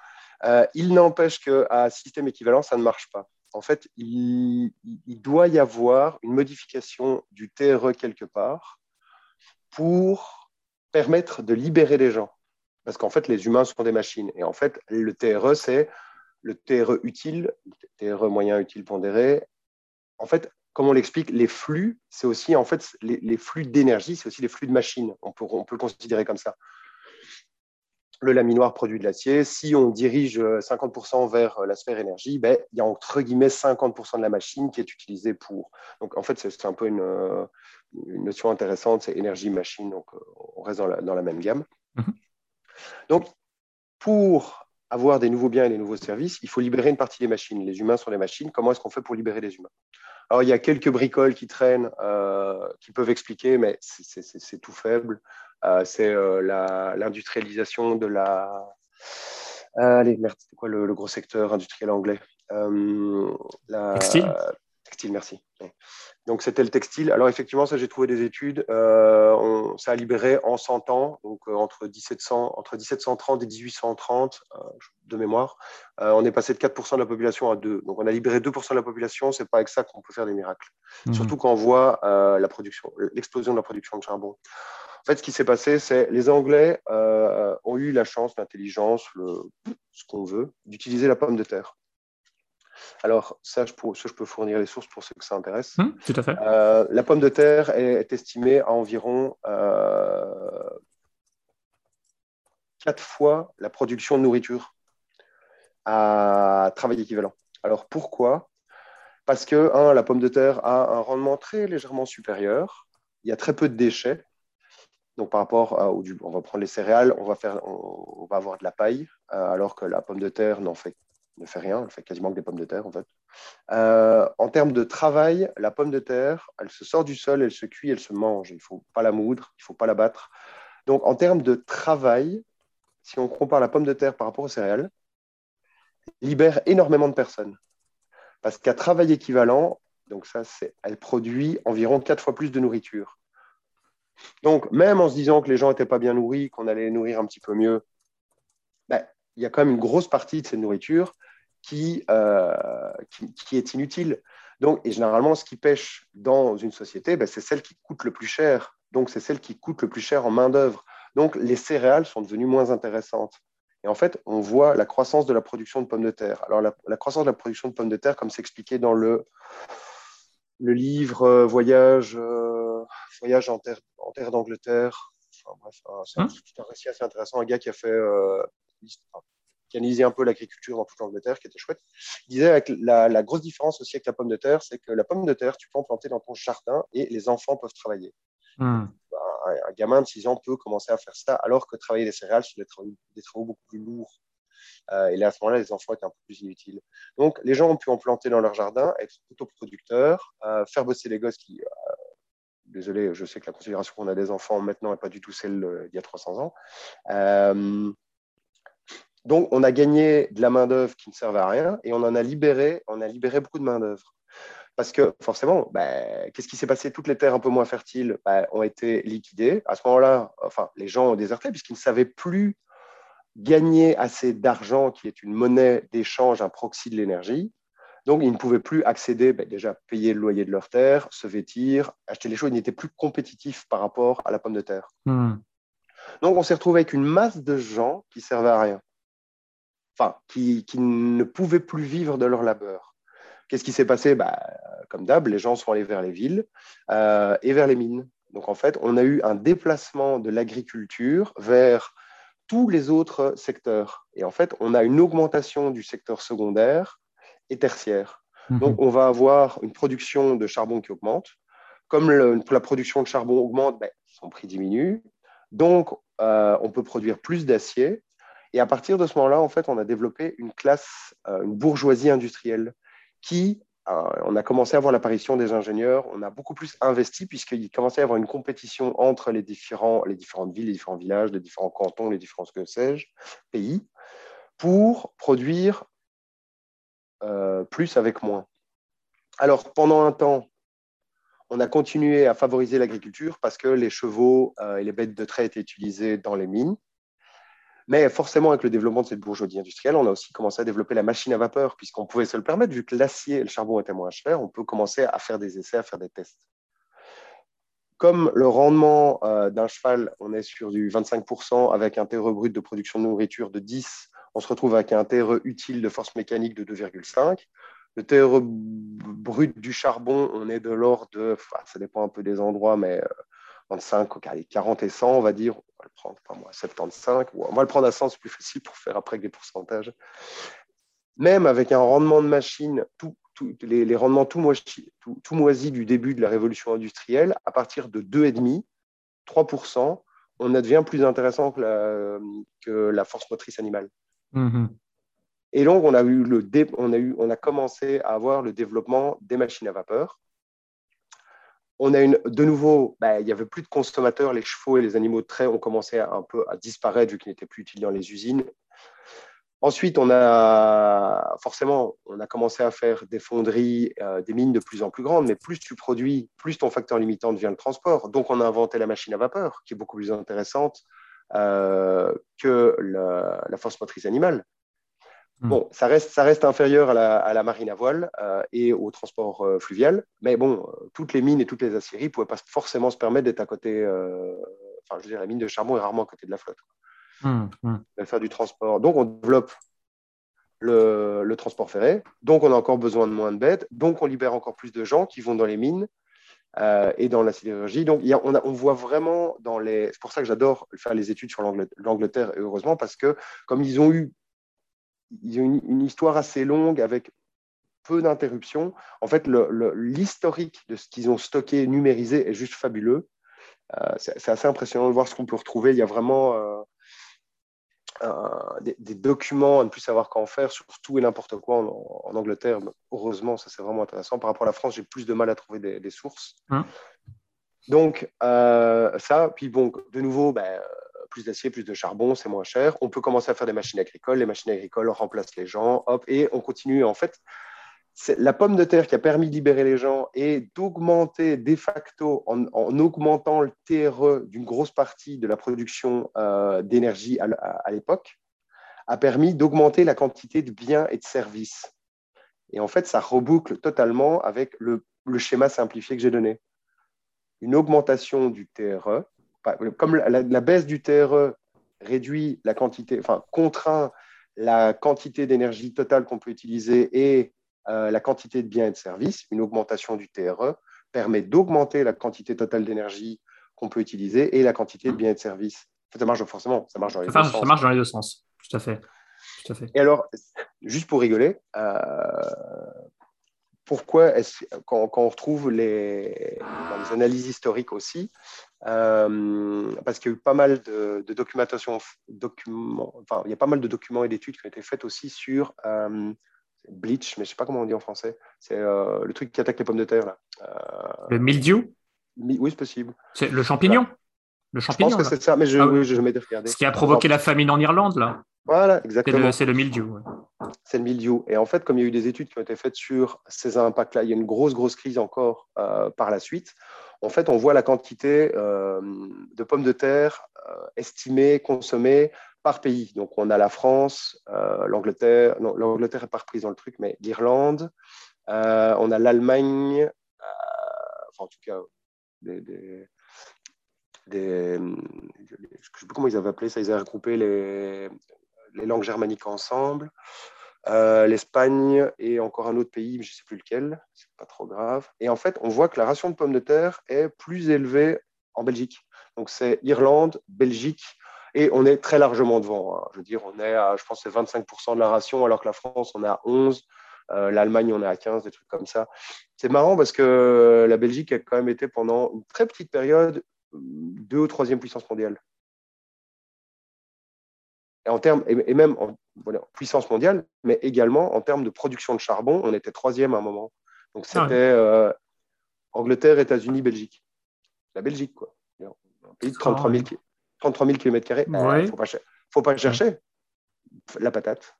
Euh, il n'empêche qu'à système équivalent, ça ne marche pas. En fait, il, doit y avoir une modification du TRE quelque part pour permettre de libérer les gens. Parce qu'en fait, les humains sont des machines. Et en fait, le TRE, c'est le TRE utile, le TRE moyen utile pondéré. En fait, comme on l'explique, les flux, c'est aussi en fait les, flux d'énergie, c'est aussi les flux de machines. On peut, on peut le considérer comme ça. Le laminoir produit de l'acier. Si on dirige 50% vers la sphère énergie, ben, il y a entre guillemets 50% de la machine qui est utilisée pour. Donc en fait, c'est un peu une, une, notion intéressante, c'est énergie-machine. Donc on reste dans la, dans la même gamme. Mm-hmm. Donc pour avoir des nouveaux biens et des nouveaux services, il faut libérer une partie des machines. Les humains sont les machines. Comment est-ce qu'on fait pour libérer les humains? Alors, il y a quelques bricoles qui traînent, euh, qui peuvent expliquer, mais c'est tout faible. Euh, c'est euh, l'industrialisation de la. allez, merde, c'est quoi le, gros secteur industriel anglais? La... Textile, merci. Donc, c'était le textile. Alors, effectivement, ça, j'ai trouvé des études. On, ça a libéré en 100 ans, donc entre, 1700, entre 1730 et 1830, de mémoire, euh, on est passé de 4% de la population à 2. Donc on a libéré 2% de la population, c'est pas avec ça qu'on peut faire des miracles. Mhm. Surtout quand on voit euh, la production, l'explosion de la production de charbon. En fait, ce qui s'est passé, c'est les Anglais euh, ont eu la chance, l'intelligence, ce qu'on veut, d'utiliser la pomme de terre. Alors, ça je, je, peux fournir les sources pour ceux que ça intéresse. Mhm, tout à fait. la pomme de terre est, estimée à environ quatre fois la production de nourriture à travail équivalent. Alors pourquoi? Parce que, un, la pomme de terre a un rendement très légèrement supérieur. Il y a très peu de déchets. Donc par rapport à, on va prendre les céréales, on va, faire, on, va avoir de la paille, euh, alors que la pomme de terre n'en fait, ne fait rien, elle fait quasiment que des pommes de terre en fait. Euh, en termes de travail, la pomme de terre, elle se sort du sol, elle se cuit, elle se mange. Il ne faut pas la moudre, il ne faut pas la battre. Donc en termes de travail, si on compare la pomme de terre par rapport aux céréales, libère énormément de personnes. Parce qu'à travail équivalent, donc ça, elle produit environ quatre fois plus de nourriture. Donc, même en se disant que les gens n'étaient pas bien nourris, qu'on allait les nourrir un petit peu mieux, il y a quand même une grosse partie de cette nourriture qui, euh, qui, est inutile. Donc, et généralement, ce qui pêche dans une société, ben, c'est celle qui coûte le plus cher. Donc, c'est celle qui coûte le plus cher en main-d'œuvre. Donc, les céréales sont devenues moins intéressantes. Et en fait, on voit la croissance de la production de pommes de terre. Alors, la, croissance de la production de pommes de terre, comme c'est expliqué dans le, le livre euh, Voyage, euh, Voyage en terre, en terre d'Angleterre, c'est un, récit assez intéressant. Un gars qui a fait, euh, qui a analysé un peu l'agriculture dans toute l'Angleterre, qui était chouette. Il disait que la, grosse différence aussi avec la pomme de terre, c'est que la pomme de terre, tu peux en planter dans ton jardin et les enfants peuvent travailler. Hmm. Bah, un, gamin de 6 ans peut commencer à faire ça, alors que travailler les céréales, c'est des travaux, beaucoup plus lourds. Euh, et là, à ce moment-là, les enfants étaient un peu plus inutiles. Donc, les gens ont pu en planter dans leur jardin, être autoproducteurs, euh, faire bosser les gosses qui. Euh, désolé, je sais que la considération qu'on a des enfants maintenant n'est pas du tout celle d'il y a 300 ans. Donc, on a gagné de la main-d'œuvre qui ne servait à rien et on en a libéré, on a libéré beaucoup de main-d'œuvre. Parce que forcément, bah, qu'est-ce qui s'est passé? Toutes les terres un peu moins fertiles bah, ont été liquidées. À ce moment-là, enfin, les gens ont déserté puisqu'ils ne savaient plus gagner assez d'argent, qui est une monnaie d'échange, un proxy de l'énergie. Donc, ils ne pouvaient plus accéder, bah, déjà payer le loyer de leur terre, se vêtir, acheter les choses. Ils n'étaient plus compétitifs par rapport à la pomme de terre. Hmm. Donc, on s'est retrouvé avec une masse de gens qui servaient à rien. Enfin, qui, qui ne pouvaient plus vivre de leur labeur. Qu'est-ce qui s'est passé? Bah, Comme d'hab, les gens sont allés vers les villes euh, et vers les mines. Donc en fait, on a eu un déplacement de l'agriculture vers tous les autres secteurs. Et en fait, on a une augmentation du secteur secondaire et tertiaire. Mhm. Donc on va avoir une production de charbon qui augmente. Comme la production de charbon augmente, ben, son prix diminue. Donc, on peut produire plus d'acier. Et à partir de ce moment-là, en fait, on a développé une classe, une bourgeoisie industrielle qui on a commencé à voir l'apparition des ingénieurs, on a beaucoup plus investi puisqu'il commençait à y avoir une compétition entre les, différents, les différentes villes, les différents villages, les différents cantons, les différents, que pays, pour produire euh, plus avec moins. Alors, pendant un temps, on a continué à favoriser l'agriculture parce que les chevaux euh, et les bêtes de trait étaient utilisés dans les mines. Mais forcément, avec le développement de cette bourgeoisie industrielle, on a aussi commencé à développer la machine à vapeur, puisqu'on pouvait se le permettre, vu que l'acier et le charbon étaient moins chers, on peut commencer à faire des essais, à faire des tests. Comme le rendement euh, d'un cheval, on est sur du 25% avec un TRE brut de production de nourriture de 10, on se retrouve avec un TRE utile de force mécanique de 2,5. Le TRE brut du charbon, on est de l'ordre de, ça dépend un peu des endroits, mais 25, 40 et 100, on va dire, on va le prendre, pas moi, 75, ou on va le prendre à 100, c'est plus facile pour faire après avec des pourcentages. Même avec un rendement de machine, tout, les, rendements tout, tout, moisis du début de la révolution industrielle, à partir de 2,5, 3%, on devient plus intéressant que la, que la force motrice animale. Mm-hmm. Et donc, on a, eu le on, a eu, on a commencé à avoir le développement des machines à vapeur, on a une, de nouveau, bah, il n'y avait plus de consommateurs, les chevaux et les animaux de trait ont commencé à, un peu à disparaître vu qu'ils n'étaient plus utilisés dans les usines. Ensuite, on a forcément, on a commencé à faire des fonderies, euh, des mines de plus en plus grandes, mais plus tu produis, plus ton facteur limitant devient le transport. Donc, on a inventé la machine à vapeur, qui est beaucoup plus intéressante euh, que la, force motrice animale. Hmm. Bon, ça reste, ça reste inférieur à la, marine à voile euh, et au transport euh, fluvial, mais bon, euh, toutes les mines et toutes les aciéries ne pouvaient pas forcément se permettre d'être à côté. enfin, je veux dire, la mine de charbon est rarement à côté de la flotte. Hmm, hmm. faire du transport. Donc, on développe le, transport ferré, donc on a encore besoin de moins de bêtes, donc on libère encore plus de gens qui vont dans les mines. et dans la sidérurgie. Donc, on, on, voit vraiment dans les. C'est pour ça que j'adore faire les études sur l'Angleterre, heureusement, parce que comme ils ont eu il y a une, histoire assez longue avec peu d'interruptions. En fait, l'historique de ce qu'ils ont stocké, numérisé, est juste fabuleux. Euh, c'est assez impressionnant de voir ce qu'on peut retrouver. Il y a vraiment euh, des, documents à ne plus savoir qu'en faire sur tout et n'importe quoi en, Angleterre. Heureusement, ça c'est vraiment intéressant. Par rapport à la France, j'ai plus de mal à trouver des, sources. Hein Donc, euh, ça, puis bon, de nouveau, ben, plus d'acier, plus de charbon, c'est moins cher. On peut commencer à faire des machines agricoles. Les machines agricoles remplacent les gens, hop, et on continue. En fait, c'est la pomme de terre qui a permis de libérer les gens et d'augmenter de facto, en, augmentant le TRE d'une grosse partie de la production euh, d'énergie à, l'époque, a permis d'augmenter la quantité de biens et de services. Et en fait, ça reboucle totalement avec le, schéma simplifié que j'ai donné. Une augmentation du TRE comme la, baisse du TRE réduit la quantité, enfin contraint la quantité d'énergie totale qu'on peut utiliser et euh, la quantité de biens et de services, une augmentation du TRE permet d'augmenter la quantité totale d'énergie qu'on peut utiliser et la quantité de biens et de services. Ça marche forcément, ça marche dans les deux sens. Ça marche dans les deux sens, tout à fait. Tout à fait. Et alors, juste pour rigoler, euh, pourquoi est-ce quand, on retrouve les, dans les analyses historiques aussi, euh, parce qu'il y a eu pas mal de, documentation, documents, enfin, il y a pas mal de documents et d'études qui ont été faites aussi sur euh, bleach, mais je ne sais pas comment on dit en français. C'est euh, le truc qui attaque les pommes de terre. Là. le mildiou? Oui, c'est possible. C'est le champignon? Le champignon Je pense que c'est ça, mais je, ah je, regardé. Ce qui a provoqué la famine en Irlande, là Voilà, exactement. C'est le, mildiou. C'est le mildiou. Et en fait, comme il y a eu des études qui ont été faites sur ces impacts-là, il y a une grosse, grosse crise encore par la suite en fait, on voit la quantité euh, de pommes de terre euh, estimée, consommée par pays. Donc, on a la France, euh, l'Angleterre, non, l'Angleterre n'est pas reprise dans le truc, mais l'Irlande, on a l'Allemagne, enfin, en tout cas, des, je ne sais pas comment ils avaient appelé ça, ils avaient regroupé les, les langues germaniques ensemble. Euh, l'Espagne et encore un autre pays, mais je ne sais plus lequel, c'est pas trop grave. Et en fait, on voit que la ration de pommes de terre est plus élevée en Belgique. Donc c'est Irlande, Belgique, et on est très largement devant. Hein. Je veux dire, on est à, je pense, c'est 25% de la ration, alors que la France, on est à 11. Euh, L'Allemagne, on est à 15, des trucs comme ça. C'est marrant parce que la Belgique a quand même été pendant une très petite période deux ou troisième puissance mondiale. et, en termes, et, même en puissance mondiale, mais également en termes de production de charbon, on était troisième à un moment. Donc ah c'était euh, Angleterre, États-Unis, Belgique. La Belgique, quoi. Un pays de 33 000, 33 000 km. Il ne faut pas chercher. La patate.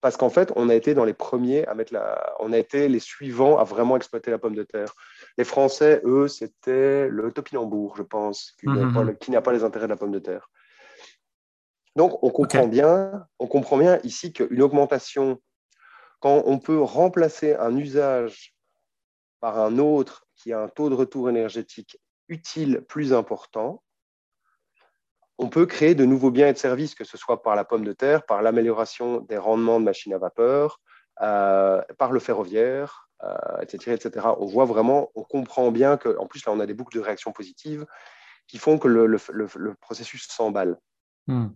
Parce qu'en fait, on a été dans les premiers à mettre la. On a été les suivants à vraiment exploiter la pomme de terre. Les Français, eux, c'était le topinambour, je pense, qui mhm. n'a pas les intérêts de la pomme de terre. Donc, on comprend, bien, on comprend bien ici qu'une augmentation, quand on peut remplacer un usage par un autre qui a un taux de retour énergétique utile plus important, on peut créer de nouveaux biens et de services, que ce soit par la pomme de terre, par l'amélioration des rendements de machines à vapeur, euh, par le ferroviaire, euh, etc. On voit vraiment, on comprend bien qu'en plus, là, on a des boucles de réaction positives qui font que le, processus s'emballe. Hmm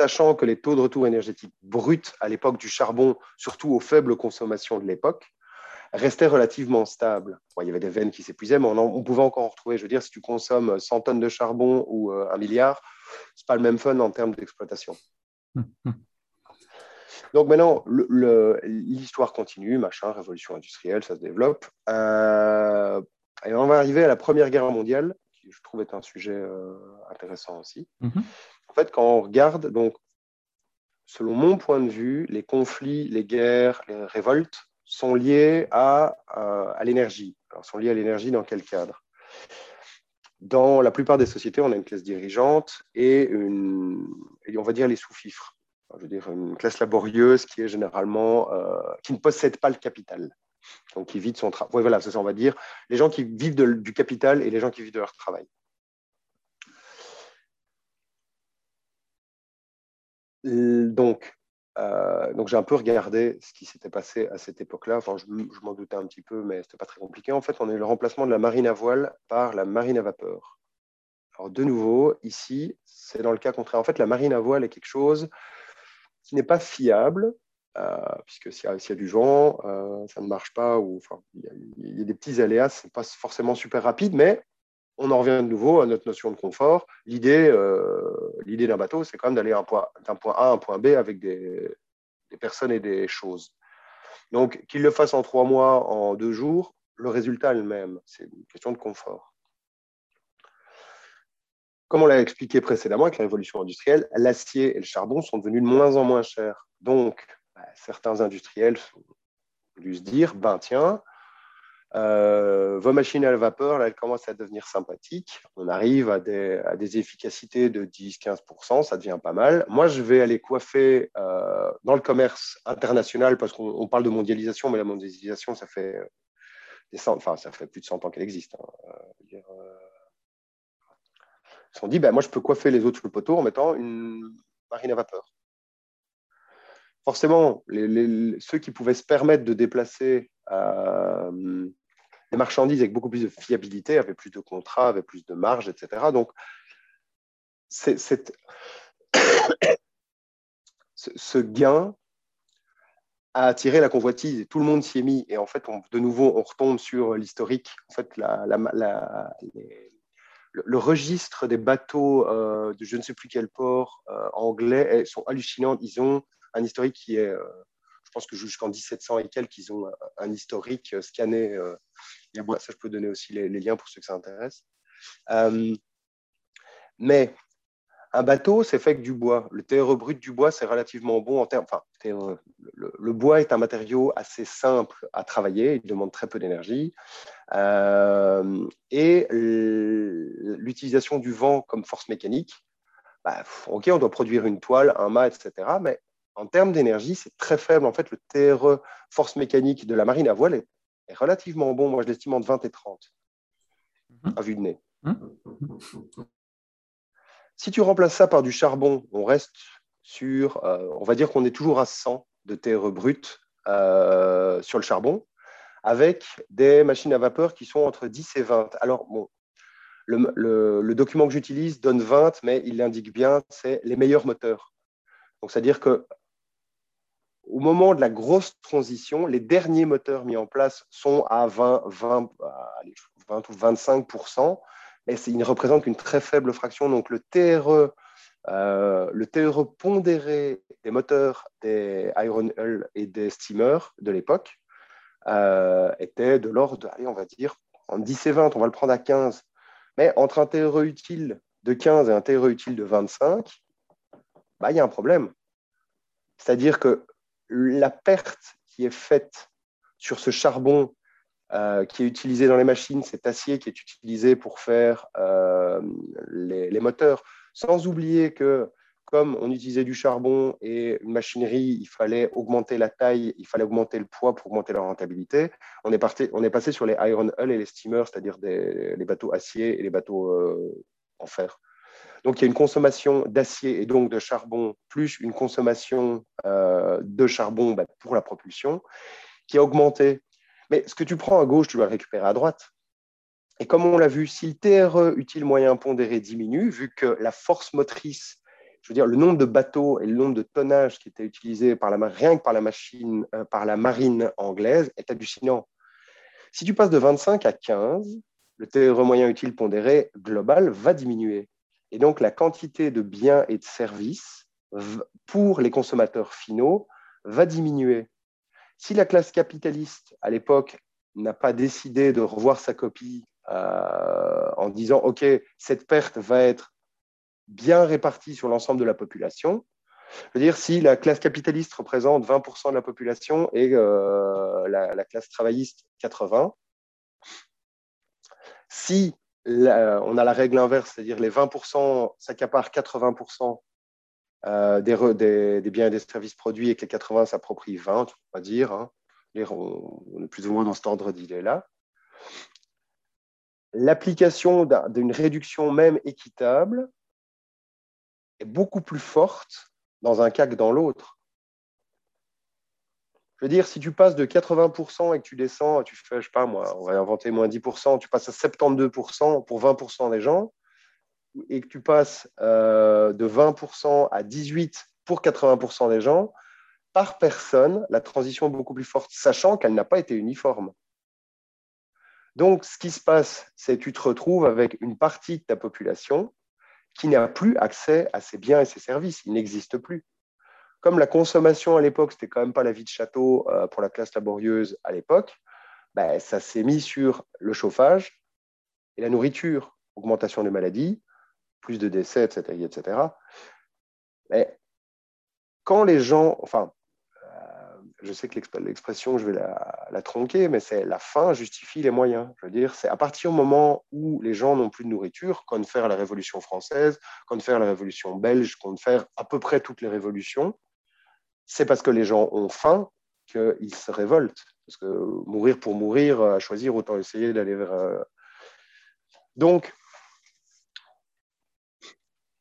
sachant que les taux de retour énergétique bruts à l'époque du charbon, surtout aux faibles consommations de l'époque, restaient relativement stables. il y avait des veines qui s'épuisaient, mais on, pouvait encore en retrouver. Je veux dire, si tu consommes 100 tonnes de charbon ou euh, un milliard, ce n'est pas le même fun en termes d'exploitation. Donc maintenant, l'histoire continue, machin, révolution industrielle, ça se développe. Euh, et on va arriver à la Première Guerre mondiale, qui je trouve est un sujet euh, intéressant aussi. Mm-hmm. En fait, quand on regarde, donc, selon mon point de vue, les conflits, les guerres, les révoltes sont liés à, euh, à l'énergie. Alors, sont liés à l'énergie dans quel cadre? Dans la plupart des sociétés, on a une classe dirigeante et, une, on va dire les sous-fifres. Je veux dire, une classe laborieuse qui est généralement, euh, qui ne possède pas le capital. Donc, qui vit de son travail. voilà, c'est ça, on va dire. Les gens qui vivent du capital et les gens qui vivent de leur travail. Donc, euh, donc j'ai un peu regardé ce qui s'était passé à cette époque-là. Enfin, je, m'en doutais un petit peu, mais ce n'était pas très compliqué. En fait, on a eu le remplacement de la marine à voile par la marine à vapeur. Alors, de nouveau, ici, c'est dans le cas contraire. En fait, la marine à voile est quelque chose qui n'est pas fiable, euh, puisque s'il y, a du vent, euh, ça ne marche pas, ou il y, a des petits aléas, ce n'est pas forcément super rapide, mais on en revient de nouveau à notre notion de confort. L'idée, euh, d'un bateau, c'est quand même d'aller d'un point, point, A à un point B avec des, personnes et des choses. Donc, qu'il le fasse en trois mois, en deux jours, le résultat est le même. C'est une question de confort. Comme on l'a expliqué précédemment avec la révolution industrielle, l'acier et le charbon sont devenus de moins en moins chers. Donc, bah, certains industriels ont dû se dire, ben tiens, euh, vos machines à vapeur, là, elles commencent à devenir sympathiques. On arrive à des, efficacités de 10-15%, ça devient pas mal. Moi, je vais aller coiffer euh, dans le commerce international parce qu'on parle de mondialisation, mais la mondialisation, ça fait, euh, des enfin, ça fait plus de 100 ans qu'elle existe. Hein. Ils se sont dit, ben, moi, je peux coiffer les autres sur le poteau en mettant une marine à vapeur forcément, ceux qui pouvaient se permettre de déplacer les marchandises avec beaucoup plus de fiabilité, avaient plus de contrats, avaient plus de marge, etc. Donc, <coughs> ce gain a attiré la convoitise et tout le monde s'y est mis. Et en fait, de nouveau, on retombe sur l'historique. En fait, le, registre des bateaux euh, de je ne sais plus quel port euh, anglais sont hallucinants. Ils ont un historique qui est euh, je pense que jusqu'en 1700 et quelques, ils ont un, historique scanné. Ça, je peux donner aussi les, liens pour ceux que ça intéresse. Mais un bateau, c'est fait avec du bois. Le TRE brut du bois, c'est relativement bon en termes. Enfin, le, bois est un matériau assez simple à travailler, il demande très peu d'énergie. et l'utilisation du vent comme force mécanique, bah, ok, on doit produire une toile, un mât, etc. Mais en termes d'énergie, c'est très faible. En fait, le TRE force mécanique de la marine à voile est, relativement bon. Moi, je l'estime entre 20 et 30 mhm. à vue de nez. Si tu remplaces ça par du charbon, on reste sur, euh, on va dire qu'on est toujours à 100 de TRE brut euh, sur le charbon, avec des machines à vapeur qui sont entre 10 et 20. Alors, le document que j'utilise donne 20, mais il l'indique bien, c'est les meilleurs moteurs. Donc, c'est-à-dire que au moment de la grosse transition, les derniers moteurs mis en place sont à 20, 20, 20 ou 25 mais ils ne représentent qu'une très faible fraction. Donc le TRE le TRE pondéré des moteurs des Iron Hull et des steamers de l'époque était de l'ordre, allez, on va dire, en 10 et 20, on va le prendre à 15. Mais entre un TRE utile de 15 et un TRE utile de 25, bah, il y a un problème. C'est-à-dire que la perte qui est faite sur ce charbon euh, qui est utilisé dans les machines, cet acier qui est utilisé pour faire euh, les, moteurs, sans oublier que comme on utilisait du charbon et une machinerie, il fallait augmenter la taille, il fallait augmenter le poids pour augmenter la rentabilité. On est, parti, on est passé sur les iron hull et les steamers, c'est-à-dire les bateaux acier et les bateaux euh, en fer. Donc il y a une consommation d'acier et donc de charbon, plus une consommation de charbon bah, pour la propulsion, qui a augmenté. Mais ce que tu prends à gauche, tu dois le récupérer à droite. Et comme on l'a vu, si le TRE utile moyen pondéré diminue, vu que la force motrice je veux dire, le nombre de bateaux et le nombre de tonnages qui étaient utilisés par la, rien que par la machine, euh, par la marine anglaise est hallucinant. Si tu passes de 25 à 15, le TRE moyen utile pondéré global va diminuer. Et donc, la quantité de biens et de services pour les consommateurs finaux va diminuer. Si la classe capitaliste, à l'époque, n'a pas décidé de revoir sa copie euh, en disant, OK, cette perte va être bien répartie sur l'ensemble de la population. Je veux dire, si la classe capitaliste représente 20% de la population et euh, la, classe travailliste 80%, si on a la règle inverse, c'est-à-dire les 20% s'accaparent 80% euh, des, biens et des services produits et que les 80 s'approprient 20, on va dire. Hein. On est plus ou moins dans cet ordre d'idée-là. L'application d'une réduction même équitable est beaucoup plus forte dans un cas que dans l'autre. Je veux dire, si tu passes de 80% et que tu descends, tu fais, je sais pas moi, on va inventer moins 10%, tu passes à 72% pour 20% des gens, et que tu passes euh, de 20% à 18% pour 80% des gens, par personne, la transition est beaucoup plus forte, sachant qu'elle n'a pas été uniforme. Donc, ce qui se passe, c'est que tu te retrouves avec une partie de ta population qui n'a plus accès à ces biens et ces services. Ils n'existent plus. Comme la consommation à l'époque, c'était quand même pas la vie de château euh, pour la classe laborieuse à l'époque, ben, ça s'est mis sur le chauffage et la nourriture, augmentation des maladies, plus de décès, etc. etc. Mais quand les gens, enfin, je sais que l'expression, je vais la, tronquer, mais c'est la fin justifie les moyens. Je veux dire, c'est à partir du moment où les gens n'ont plus de nourriture, qu'on faire la Révolution française, qu'on faire la Révolution belge, qu'on faire à peu près toutes les révolutions, c'est parce que les gens ont faim qu'ils se révoltent. Parce que mourir pour mourir, à choisir, autant essayer d'aller vers... Euh, Donc,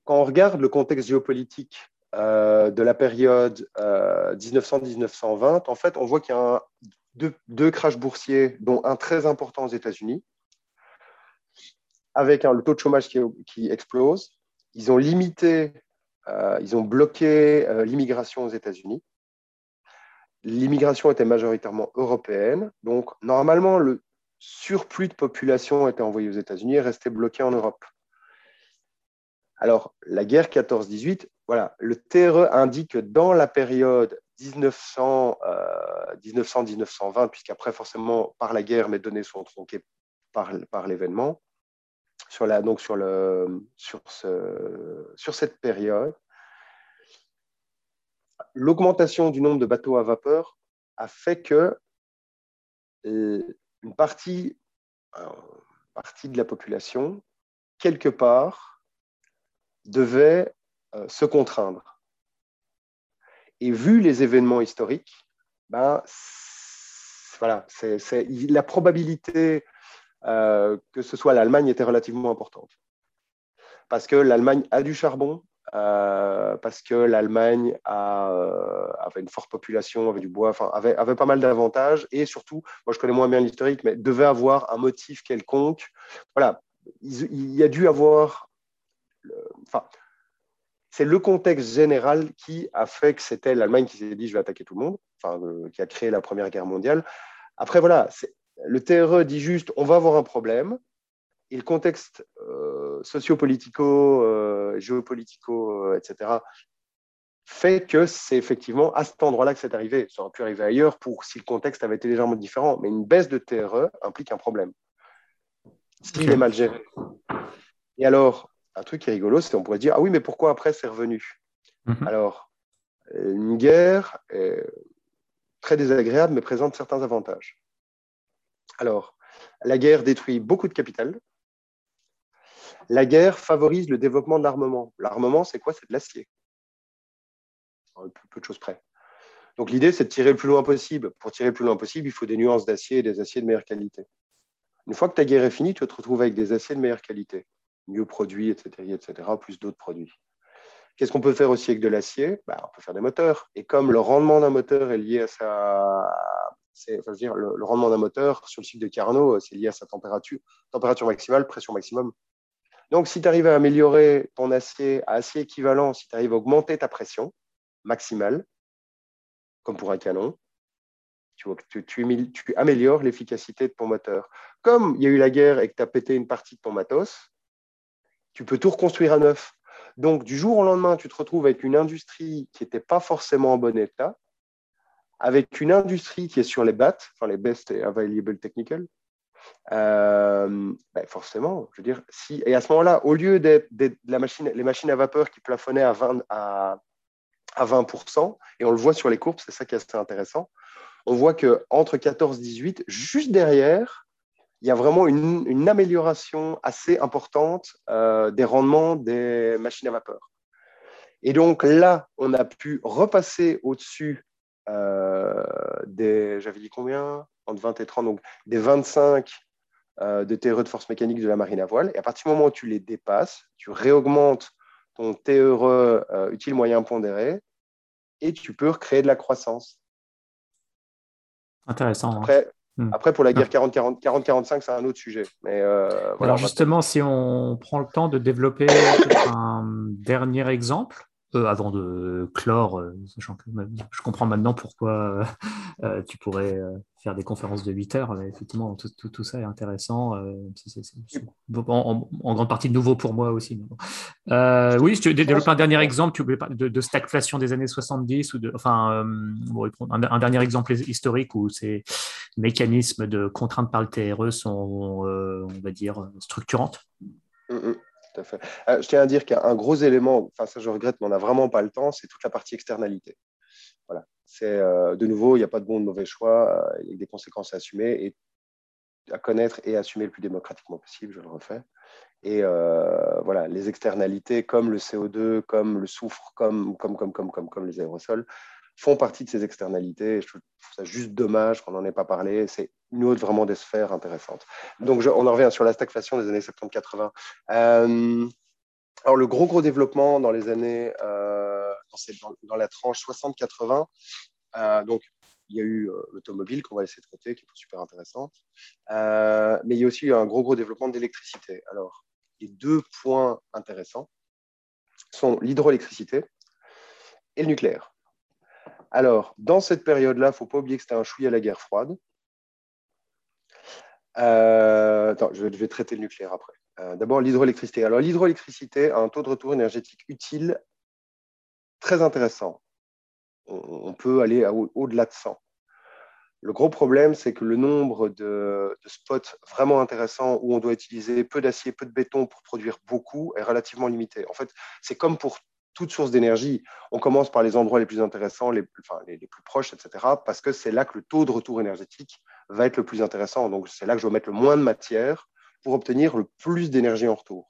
quand on regarde le contexte géopolitique euh, de la période 1900-1920, euh, en fait, on voit qu'il y a deux, deux crashs boursiers, dont un très important aux États-Unis, avec le taux de chômage qui, explose. Ils ont limité, euh, ils ont bloqué l'immigration aux États-Unis. L'immigration était majoritairement européenne, donc normalement le surplus de population était envoyé aux États-Unis et restait bloqué en Europe. Alors, la guerre 14-18 voilà, le TRE indique que dans la période 1900-1920, euh, puisqu'après, forcément, par la guerre, mes données sont tronquées par, l'événement, sur, cette période, l'augmentation du nombre de bateaux à vapeur a fait que euh, une partie, partie de la population, quelque part, devait euh, se contraindre. Et vu les événements historiques, ben, voilà, c'est, la probabilité euh, que ce soit l'Allemagne était relativement importante. Parce que l'Allemagne a du charbon, euh, parce que l'Allemagne avait une forte population, avait du bois, avait, avait pas mal d'avantages, et surtout, moi je connais moins bien l'historique, mais devait avoir un motif quelconque. Voilà, il, il y a dû avoir. Enfin, c'est le contexte général qui a fait que c'était l'Allemagne qui s'est dit je vais attaquer tout le monde, enfin, euh, qui a créé la Première Guerre mondiale. Après, voilà, le TRE dit juste on va avoir un problème. Et le contexte euh, sociopolitico, géopolitico, etc., fait que c'est effectivement à cet endroit-là que c'est arrivé. Ça aurait pu arriver ailleurs pour si le contexte avait été légèrement différent, mais une baisse de TRE implique un problème. S'il est mal géré. Et alors, un truc qui est rigolo, c'est qu'on pourrait dire, ah oui, mais pourquoi après c'est revenu? Mhm. Alors, une guerre est très désagréable, mais présente certains avantages. Alors, la guerre détruit beaucoup de capital. La guerre favorise le développement de l'armement. L'armement, c'est quoi? C'est de l'acier peu de choses près. Donc l'idée, c'est de tirer le plus loin possible. Pour tirer le plus loin possible, il faut des nuances d'acier et des aciers de meilleure qualité. Une fois que ta guerre est finie, tu vas te retrouver avec des aciers de meilleure qualité, mieux produits, etc., etc., plus d'autres produits. Qu'est-ce qu'on peut faire aussi avec de l'acier? Bah, On peut faire des moteurs. Et comme le rendement d'un moteur est lié à sa. Dire, le, rendement d'un moteur sur le cycle de Carnot, c'est lié à sa température, température maximale, pression maximum. Donc, si tu arrives à améliorer ton acier à acier équivalent, si tu arrives à augmenter ta pression, maximale, comme pour un canon. Tu, tu, tu, améliores l'efficacité de ton moteur. Comme il y a eu la guerre et que tu as pété une partie de ton matos, tu peux tout reconstruire à neuf. Donc, du jour au lendemain, tu te retrouves avec une industrie qui n'était pas forcément en bon état, avec une industrie qui est sur les BAT, enfin les Best Available Technical. Euh, ben forcément, je veux dire, si, et à ce moment-là, au lieu d'être la machine, les machines à vapeur qui plafonnaient à, 20, à, à 20%, et on le voit sur les courbes, c'est ça qui est assez intéressant. On voit qu'entre 14 et 18, juste derrière, il y a vraiment une, amélioration assez importante euh, des rendements des machines à vapeur. Et donc là, on a pu repasser au-dessus euh, des, j'avais dit combien? Entre 20 et 30, donc des 25 euh, de TRE de force mécanique de la marine à voile. Et à partir du moment où tu les dépasses, tu réaugmentes ton TRE utile moyen pondéré et tu peux recréer de la croissance. Intéressant. Hein. Après. Après pour la guerre 40-45, c'est un autre sujet. Mais, euh, Alors justement, si on prend le temps de développer un dernier exemple, euh, avant de clore, euh, je comprends maintenant pourquoi euh, <laughs> tu pourrais faire des conférences de 8 heures. effectivement, tout, ça est intéressant. en, grande partie nouveau pour moi aussi. oui, si tu développes un dernier exemple tu de, de stagflation des années 70, ou enfin, un, dernier exemple historique où ces mécanismes de contrainte par le TRE sont, on va dire, structurantes. Mm, Euh, je tiens à dire qu'un gros élément, enfin ça je regrette, mais on n'a vraiment pas le temps, c'est toute la partie externalité. Voilà. C'est euh, de nouveau, il n'y a pas de bon ou de mauvais choix, euh, il y a des conséquences à assumer et à connaître et assumer le plus démocratiquement possible, je le refais. Et voilà, les externalités comme le CO2, comme le soufre, comme, comme, comme, comme, comme, comme les aérosols, font partie de ces externalités. Je trouve ça juste dommage qu'on n'en ait pas parlé. C'est une autre vraiment des sphères intéressantes. Donc, on en revient sur la stagflation des années 70-80. Euh, alors, le gros, gros développement dans les années, euh, dans, la tranche 60-80, euh, donc, il y a eu l'automobile qu'on va essayer de traiter, qui est super intéressante. mais il y a aussi eu un gros, gros développement d'électricité. Alors, les deux points intéressants sont l'hydroélectricité et le nucléaire. Alors, dans cette période-là, il ne faut pas oublier que c'était un chouïa à la guerre froide. Euh, je vais, traiter le nucléaire après. Euh, d'abord, l'hydroélectricité. Alors, l'hydroélectricité a un taux de retour énergétique utile très intéressant. On, peut aller au-delà de 100. Le gros problème, c'est que le nombre de, de, spots vraiment intéressants où on doit utiliser peu d'acier, peu de béton pour produire beaucoup est relativement limité. En fait, c'est comme pour toute source d'énergie. On commence par les endroits les plus intéressants, les, plus proches, etc., parce que c'est là que le taux de retour énergétique va être le plus intéressant. Donc, c'est là que je vais mettre le moins de matière pour obtenir le plus d'énergie en retour.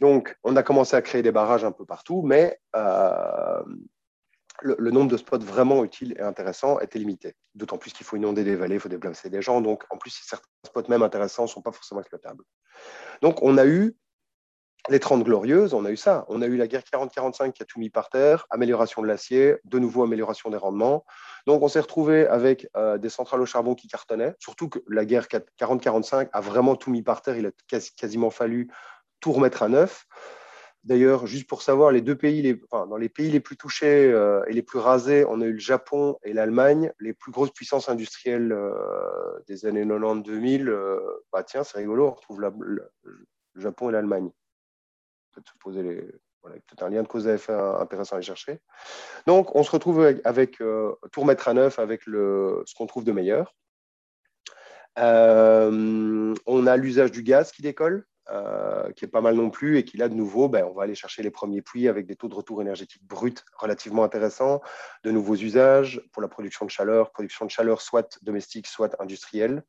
Donc, on a commencé à créer des barrages un peu partout, mais euh, le, nombre de spots vraiment utiles et intéressants était limité. D'autant plus qu'il faut inonder des vallées, il faut déplacer des gens. Donc, en plus, certains spots même intéressants ne sont pas forcément exploitables. Donc, on a eu les 30 glorieuses, on a eu ça. On a eu la guerre 40-45 qui a tout mis par terre, amélioration de l'acier, de nouveau amélioration des rendements. Donc on s'est retrouvé avec euh, des centrales au charbon qui cartonnaient, surtout que la guerre 40-45 a vraiment tout mis par terre, il a quasiment fallu tout remettre à neuf. D'ailleurs, juste pour savoir, les deux pays, dans les pays les plus touchés euh, et les plus rasés, on a eu le Japon et l'Allemagne, les plus grosses puissances industrielles euh, des années 90-2000. bah tiens, c'est rigolo, on retrouve le Japon et l'Allemagne peut-être se poser les, voilà, peut-être un lien de cause à effet intéressant à aller chercher. Donc, on se retrouve avec, avec tout remettre à neuf avec le, ce qu'on trouve de meilleur. on a l'usage du gaz qui décolle. Euh, qui est pas mal non plus, et qui là, de nouveau, ben, on va aller chercher les premiers puits avec des taux de retour énergétique bruts relativement intéressants, de nouveaux usages pour la production de chaleur, production de chaleur soit domestique, soit industrielle.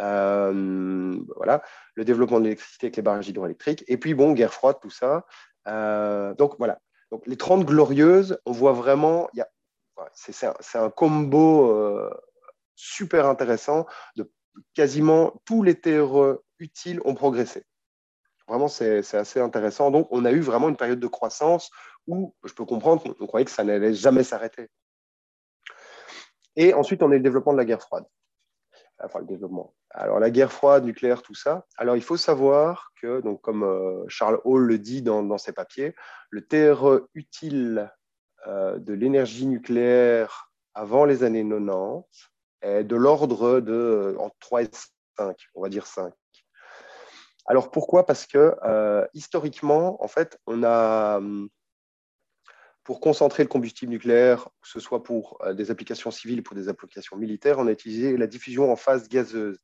Euh, voilà, le développement de l'électricité avec les barrages hydroélectriques, et puis bon, guerre froide, tout ça. Euh, donc voilà, donc les 30 glorieuses, on voit vraiment, y a, c'est, un, un, combo super intéressant de quasiment tous les terres utiles ont progressé. Vraiment, c'est assez intéressant. Donc, on a eu vraiment une période de croissance où je peux comprendre qu'on croyait que ça n'allait jamais s'arrêter. Et ensuite, on a le développement de la guerre froide. Alors, la guerre froide, nucléaire, tout ça. Alors, il faut savoir que, comme euh, Charles Hall le dit dans, ses papiers, le TRE utile euh, de l'énergie nucléaire avant les années 90 est de l'ordre de euh, entre 3 et 5, on va dire 5. Alors pourquoi? Parce que euh, historiquement, en fait, on a, hum, pour concentrer le combustible nucléaire, que ce soit pour euh, des applications civiles ou pour des applications militaires, on a utilisé la diffusion en phase gazeuse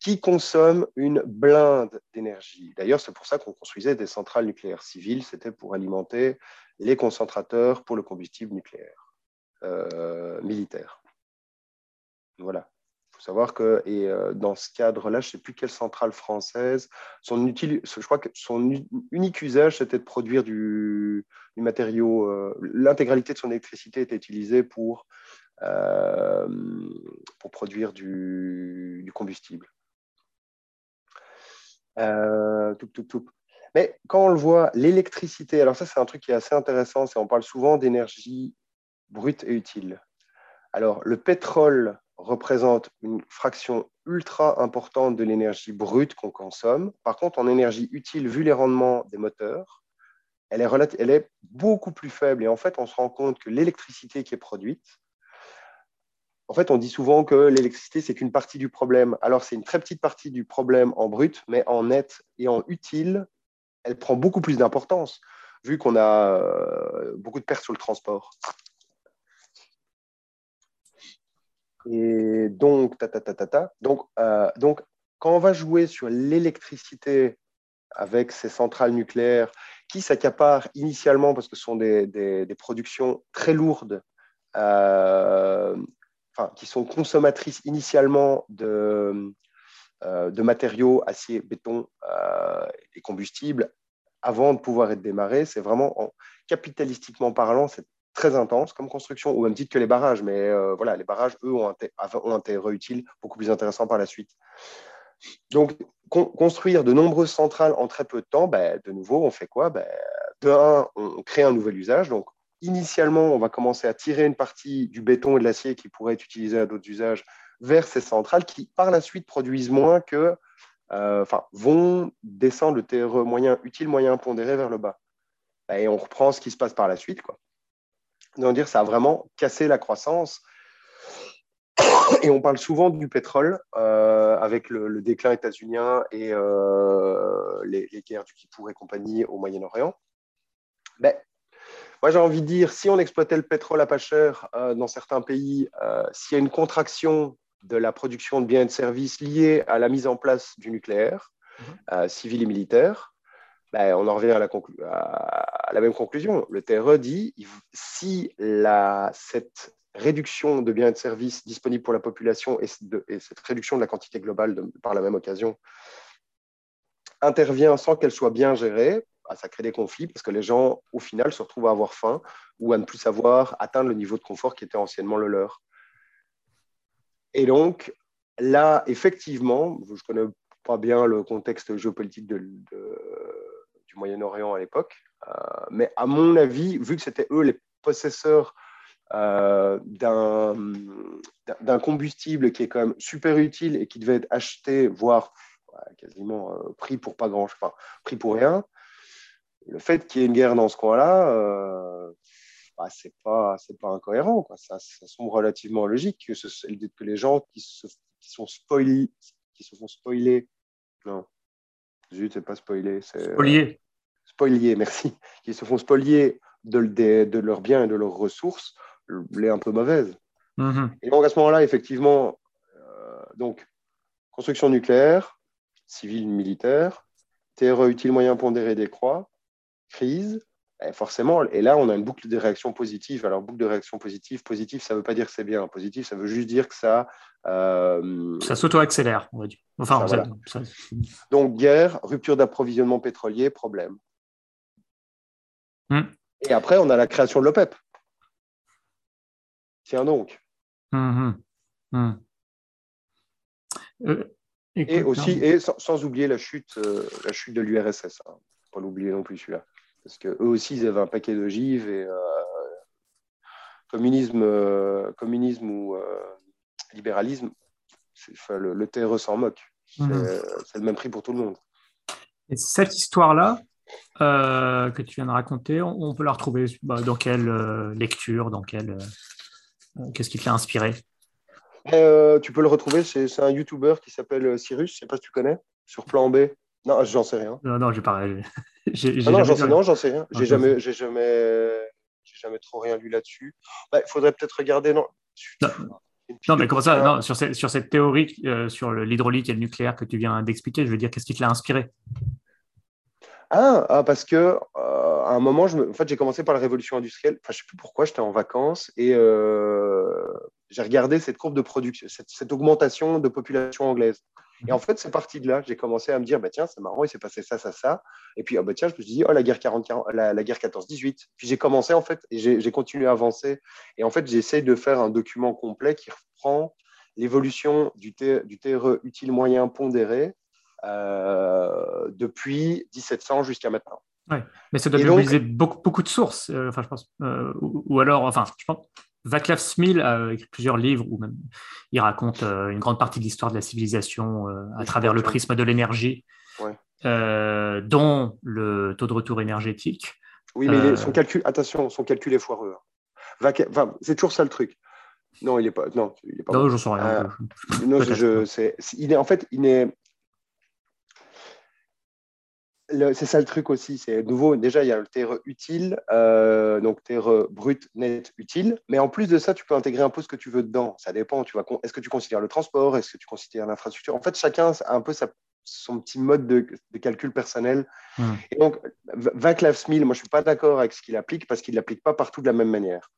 qui consomme une blinde d'énergie. D'ailleurs, c'est pour ça qu'on construisait des centrales nucléaires civiles, c'était pour alimenter les concentrateurs pour le combustible nucléaire euh, militaire. Voilà savoir que, et euh, dans ce cadre-là, je ne sais plus quelle centrale française, son je crois que son unique usage, c'était de produire du, matériau. Euh, l'intégralité de son électricité était utilisée pour, euh, pour produire du, combustible. tout, tout, tout. Mais quand on le voit, l'électricité, alors ça c'est un truc qui est assez intéressant, c'est on parle souvent d'énergie brute et utile. Alors le pétrole représente une fraction ultra importante de l'énergie brute qu'on consomme. Par contre, en énergie utile, vu les rendements des moteurs, elle est, beaucoup plus faible. Et en fait, on se rend compte que l'électricité qui est produite, en fait, on dit souvent que l'électricité, c'est qu'une partie du problème. Alors, c'est une très petite partie du problème en brut, mais en net et en utile, elle prend beaucoup plus d'importance, vu qu'on a euh, beaucoup de pertes sur le transport. Et donc, ta, ta, ta, ta, ta. Donc, euh, donc, quand on va jouer sur l'électricité avec ces centrales nucléaires qui s'accaparent initialement parce que ce sont des, productions très lourdes, euh, enfin, qui sont consommatrices initialement de, euh, matériaux, acier, béton et combustibles avant de pouvoir être démarrées, c'est vraiment, en, capitalistiquement parlant, c'est très intense comme construction, au même titre que les barrages. Mais euh, voilà, les barrages, eux, ont un, ont utile beaucoup plus intéressant par la suite. Donc, construire de nombreuses centrales en très peu de temps, ben, de nouveau, on fait quoi? Ben, De un, on crée un nouvel usage. Donc, initialement, on va commencer à tirer une partie du béton et de l'acier qui pourrait être utilisé à d'autres usages vers ces centrales qui, par la suite, produisent moins que, euh, enfin, vont descendre le TRE moyen utile, moyen pondéré vers le bas. Ben, et on reprend ce qui se passe par la suite, quoi. Donc, dire, ça a vraiment cassé la croissance. Et on parle souvent du pétrole euh, avec le, déclin états-unien et euh, les, guerres du Kippour et compagnie au Moyen-Orient. Ben, moi, j'ai envie de dire, si on exploitait le pétrole à pas cher euh, dans certains pays, s'il y a une contraction de la production de biens et de services liée à la mise en place du nucléaire, mhm. civil et militaire, ben, on en revient à la, même conclusion. Le TRE dit si cette réduction de biens et de services disponibles pour la population et, cette réduction de la quantité globale par la même occasion intervient sans qu'elle soit bien gérée, ben, ça crée des conflits parce que les gens, au final, se retrouvent à avoir faim ou à ne plus savoir atteindre le niveau de confort qui était anciennement le leur. Et donc, là, effectivement, je connais pas bien le contexte géopolitique de du Moyen-Orient à l'époque. Euh, mais à mon avis, vu que c'était eux les possesseurs euh, d'un combustible qui est quand même super utile et qui devait être acheté, voire quasiment euh, pris pour pas grand, enfin pris pour rien. Le fait qu'il y ait une guerre dans ce coin-là, euh, bah, c'est pas c'est pas incohérent. Ça, ça semble relativement logique que, ce, que les gens qui se sont spoilés, qui se font spoiler, non, Zut, c'est pas spoilé. Spolié. Spoliés, merci, qui se font spolier de, de, leurs biens et de leurs ressources, l'est un peu mauvaise. Mm-hmm. Et donc à ce moment-là, effectivement, euh, donc construction nucléaire, civile, militaire, TRE utile moyen pondéré décroît, crise, forcément, et là, on a une boucle de réaction positive. Alors, boucle de réaction positive, positif, ça ne veut pas dire que c'est bien. Positif, ça veut juste dire que ça. Euh, ça s'auto-accélère, on va dire. Enfin, Donc, guerre, rupture d'approvisionnement pétrolier, problème. Hmm. Et après, on a la création de l'OPEP. Tiens donc. Euh, et aussi, et sans, oublier la chute, euh, la chute de l'URSS. Hein. Pas l'oublier non plus celui-là parce qu'eux aussi, ils avaient un paquet d'ogives et euh, communisme, euh, communisme ou euh, libéralisme, le, le TRE s'en moque. Mhm. C'est le même prix pour tout le monde. Et cette histoire-là, que tu viens de raconter, on, peut la retrouver bah, dans quelle lecture, dans quelle, qu'est-ce qui te l'a inspiré? Tu peux le retrouver, c'est un YouTuber qui s'appelle Cyrus, je ne sais pas si tu connais, sur Plan B. Non, j'en sais rien. Non, non, j'ai pas. Ah non, j'en sais, non, j'en sais rien. J'ai jamais, j'ai jamais, j'ai jamais trop rien lu là-dessus. Il bah, faudrait peut-être regarder. Non. non. mais comment ça non, sur, cette, sur cette théorie euh, sur l'hydraulique et le nucléaire que tu viens d'expliquer, je veux dire, qu'est-ce qui te l'a inspiré? Ah, ah, parce que euh, à un moment, en fait, j'ai commencé par la révolution industrielle. Enfin, je sais plus pourquoi, j'étais en vacances et euh, j'ai regardé cette courbe de production, cette, augmentation de population anglaise. Et en fait, c'est parti de là. J'ai commencé à me dire, bah, tiens, c'est marrant, il s'est passé ça, ça, ça. Et puis, oh, bah, tiens, je me suis dit, oh, la guerre, 40, 40 la, guerre 14-18. Puis j'ai commencé, en fait, et j'ai continué à avancer. Et en fait, j'essaie de faire un document complet qui reprend l'évolution du, du TRE utile moyen pondéré depuis 1700 jusqu'à maintenant. Ouais, mais ça doit mobiliser beaucoup, beaucoup de sources, euh, enfin, je pense. Euh, ou, alors, enfin, je pense, Vaclav Smil a écrit plusieurs livres où même il raconte euh, une grande partie de l'histoire de la civilisation euh, à travers le prisme de l'énergie, euh, dont le taux de retour énergétique. Oui, mais son calcul, attention, son calcul est foireux. Hein. c'est toujours ça le truc. Non, il n'est pas. Non, il est pas. Non, j'en sais rien. non, je, il est en fait, il est c'est ça le truc aussi, c'est nouveau. Déjà, il y a le TRE utile, euh, donc TRE brut, net, utile. Mais en plus de ça, tu peux intégrer un peu ce que tu veux dedans. Ça dépend. Tu est-ce que tu considères le transport? Est-ce que tu considères l'infrastructure? En fait, chacun a un peu son petit mode de, calcul personnel. Hmm. Et donc, Vaclav Smil, moi, je ne suis pas d'accord avec ce qu'il applique parce qu'il ne l'applique pas partout de la même manière.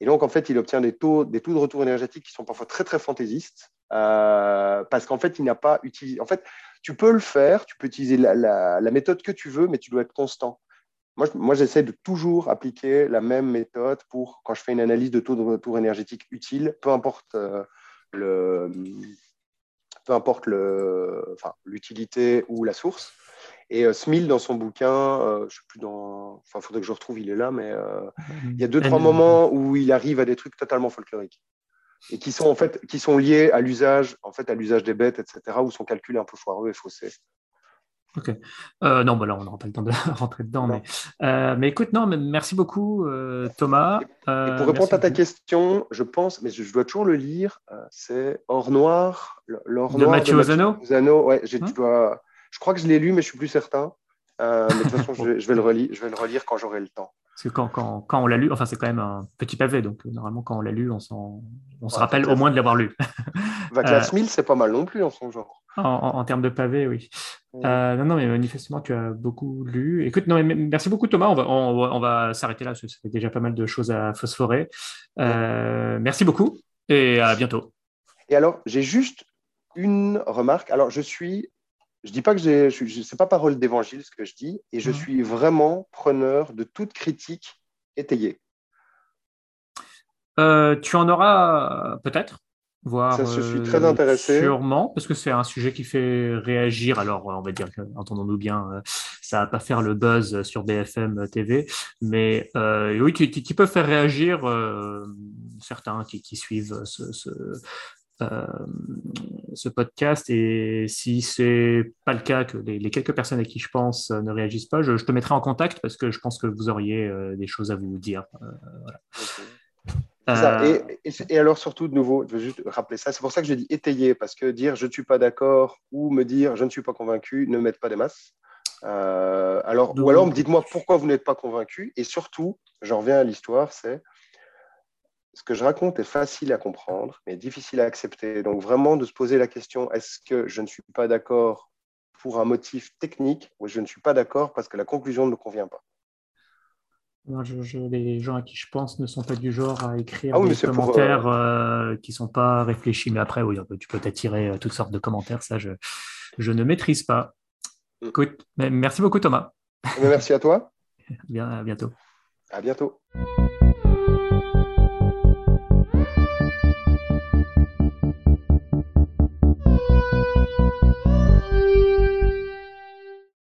Et donc, en fait, il obtient des taux, des taux de retour énergétique qui sont parfois très, très fantaisistes euh, parce qu'en fait, il n'a pas utilisé. En fait, tu peux le faire, tu peux utiliser la, méthode que tu veux, mais tu dois être constant. Moi, moi j'essaie de toujours appliquer la même méthode pour quand je fais une analyse de taux de retour énergétique utile, peu importe euh, le, peu importe l'utilité ou la source. Et euh, Smil, dans son bouquin, euh, je sais plus dans. Enfin, il faudrait que je retrouve, il est là, mais il y a deux, trois moments où il arrive à des trucs totalement folkloriques et qui sont en fait qui sont liés à l'usage en fait à l'usage des bêtes etc où son calcul est un peu foireux et faussé ok. Euh, non bah là on n'aura pas le temps de <laughs> rentrer dedans mais, euh, mais écoute non mais merci beaucoup euh, Thomas. Pour répondre à ta question je pense mais je, dois toujours le lire c'est Or Noir l'Or de Noir Mathieu Ozano ouais je, hein dois, je crois que je l'ai lu mais je suis plus certain mais de toute façon je, <laughs> je, vais le relire je vais le relire quand j'aurai le temps parce que quand, quand, quand on l'a lu, enfin c'est quand même un petit pavé, donc euh, normalement quand on l'a lu, on, on se rappelle au moins de l'avoir lu. <laughs> Vaclav Smil, c'est pas mal non plus en son genre. En, en, termes de pavé, oui. Euh, non, non, mais manifestement, tu as beaucoup lu. Écoute, non, mais merci beaucoup Thomas, on va, on, va s'arrêter là, parce que ça fait déjà pas mal de choses à phosphorer. Euh, merci beaucoup et à bientôt. Et alors, j'ai juste une remarque. Alors, je suis je dis pas que j'ai, je, sais pas parole d'évangile ce que je dis, et je mmh. suis vraiment preneur de toute critique étayée. Euh, tu en auras peut-être, voire. Ça, je suis très intéressé. Sûrement, parce que c'est un sujet qui fait réagir. Alors, on va dire entendons-nous bien, euh, ça va pas faire le buzz sur BFM TV, mais euh, oui, qui, peut faire réagir certains qui, suivent ce, euh, ce podcast et si c'est pas le cas, que les, quelques personnes à qui je pense euh, ne réagissent pas, je, te mettrai en contact parce que je pense que vous auriez euh, des choses à vous dire. Et, alors surtout de nouveau, je veux juste rappeler ça, c'est pour ça que je dis étayer, parce que dire je ne suis pas d'accord ou me dire je ne suis pas convaincu ne m'aide pas des masses. Euh, alors, ou alors, dites-moi pourquoi vous n'êtes pas convaincu. Et surtout, j'en reviens à l'histoire, c'est ce que je raconte est facile à comprendre, mais difficile à accepter. Donc, vraiment, de se poser la question est-ce que je ne suis pas d'accord pour un motif technique ou je ne suis pas d'accord parce que la conclusion ne me convient pas? Les gens à qui je pense ne sont pas du genre à écrire ah des commentaires euh, euh, qui ne sont pas réfléchis. Mais après, oui, tu peux t'attirer euh, toutes sortes de commentaires. Ça, je, je ne maîtrise pas. Mm. Écoute, merci beaucoup, Thomas. Merci à toi. <laughs> Bien, à bientôt. À bientôt.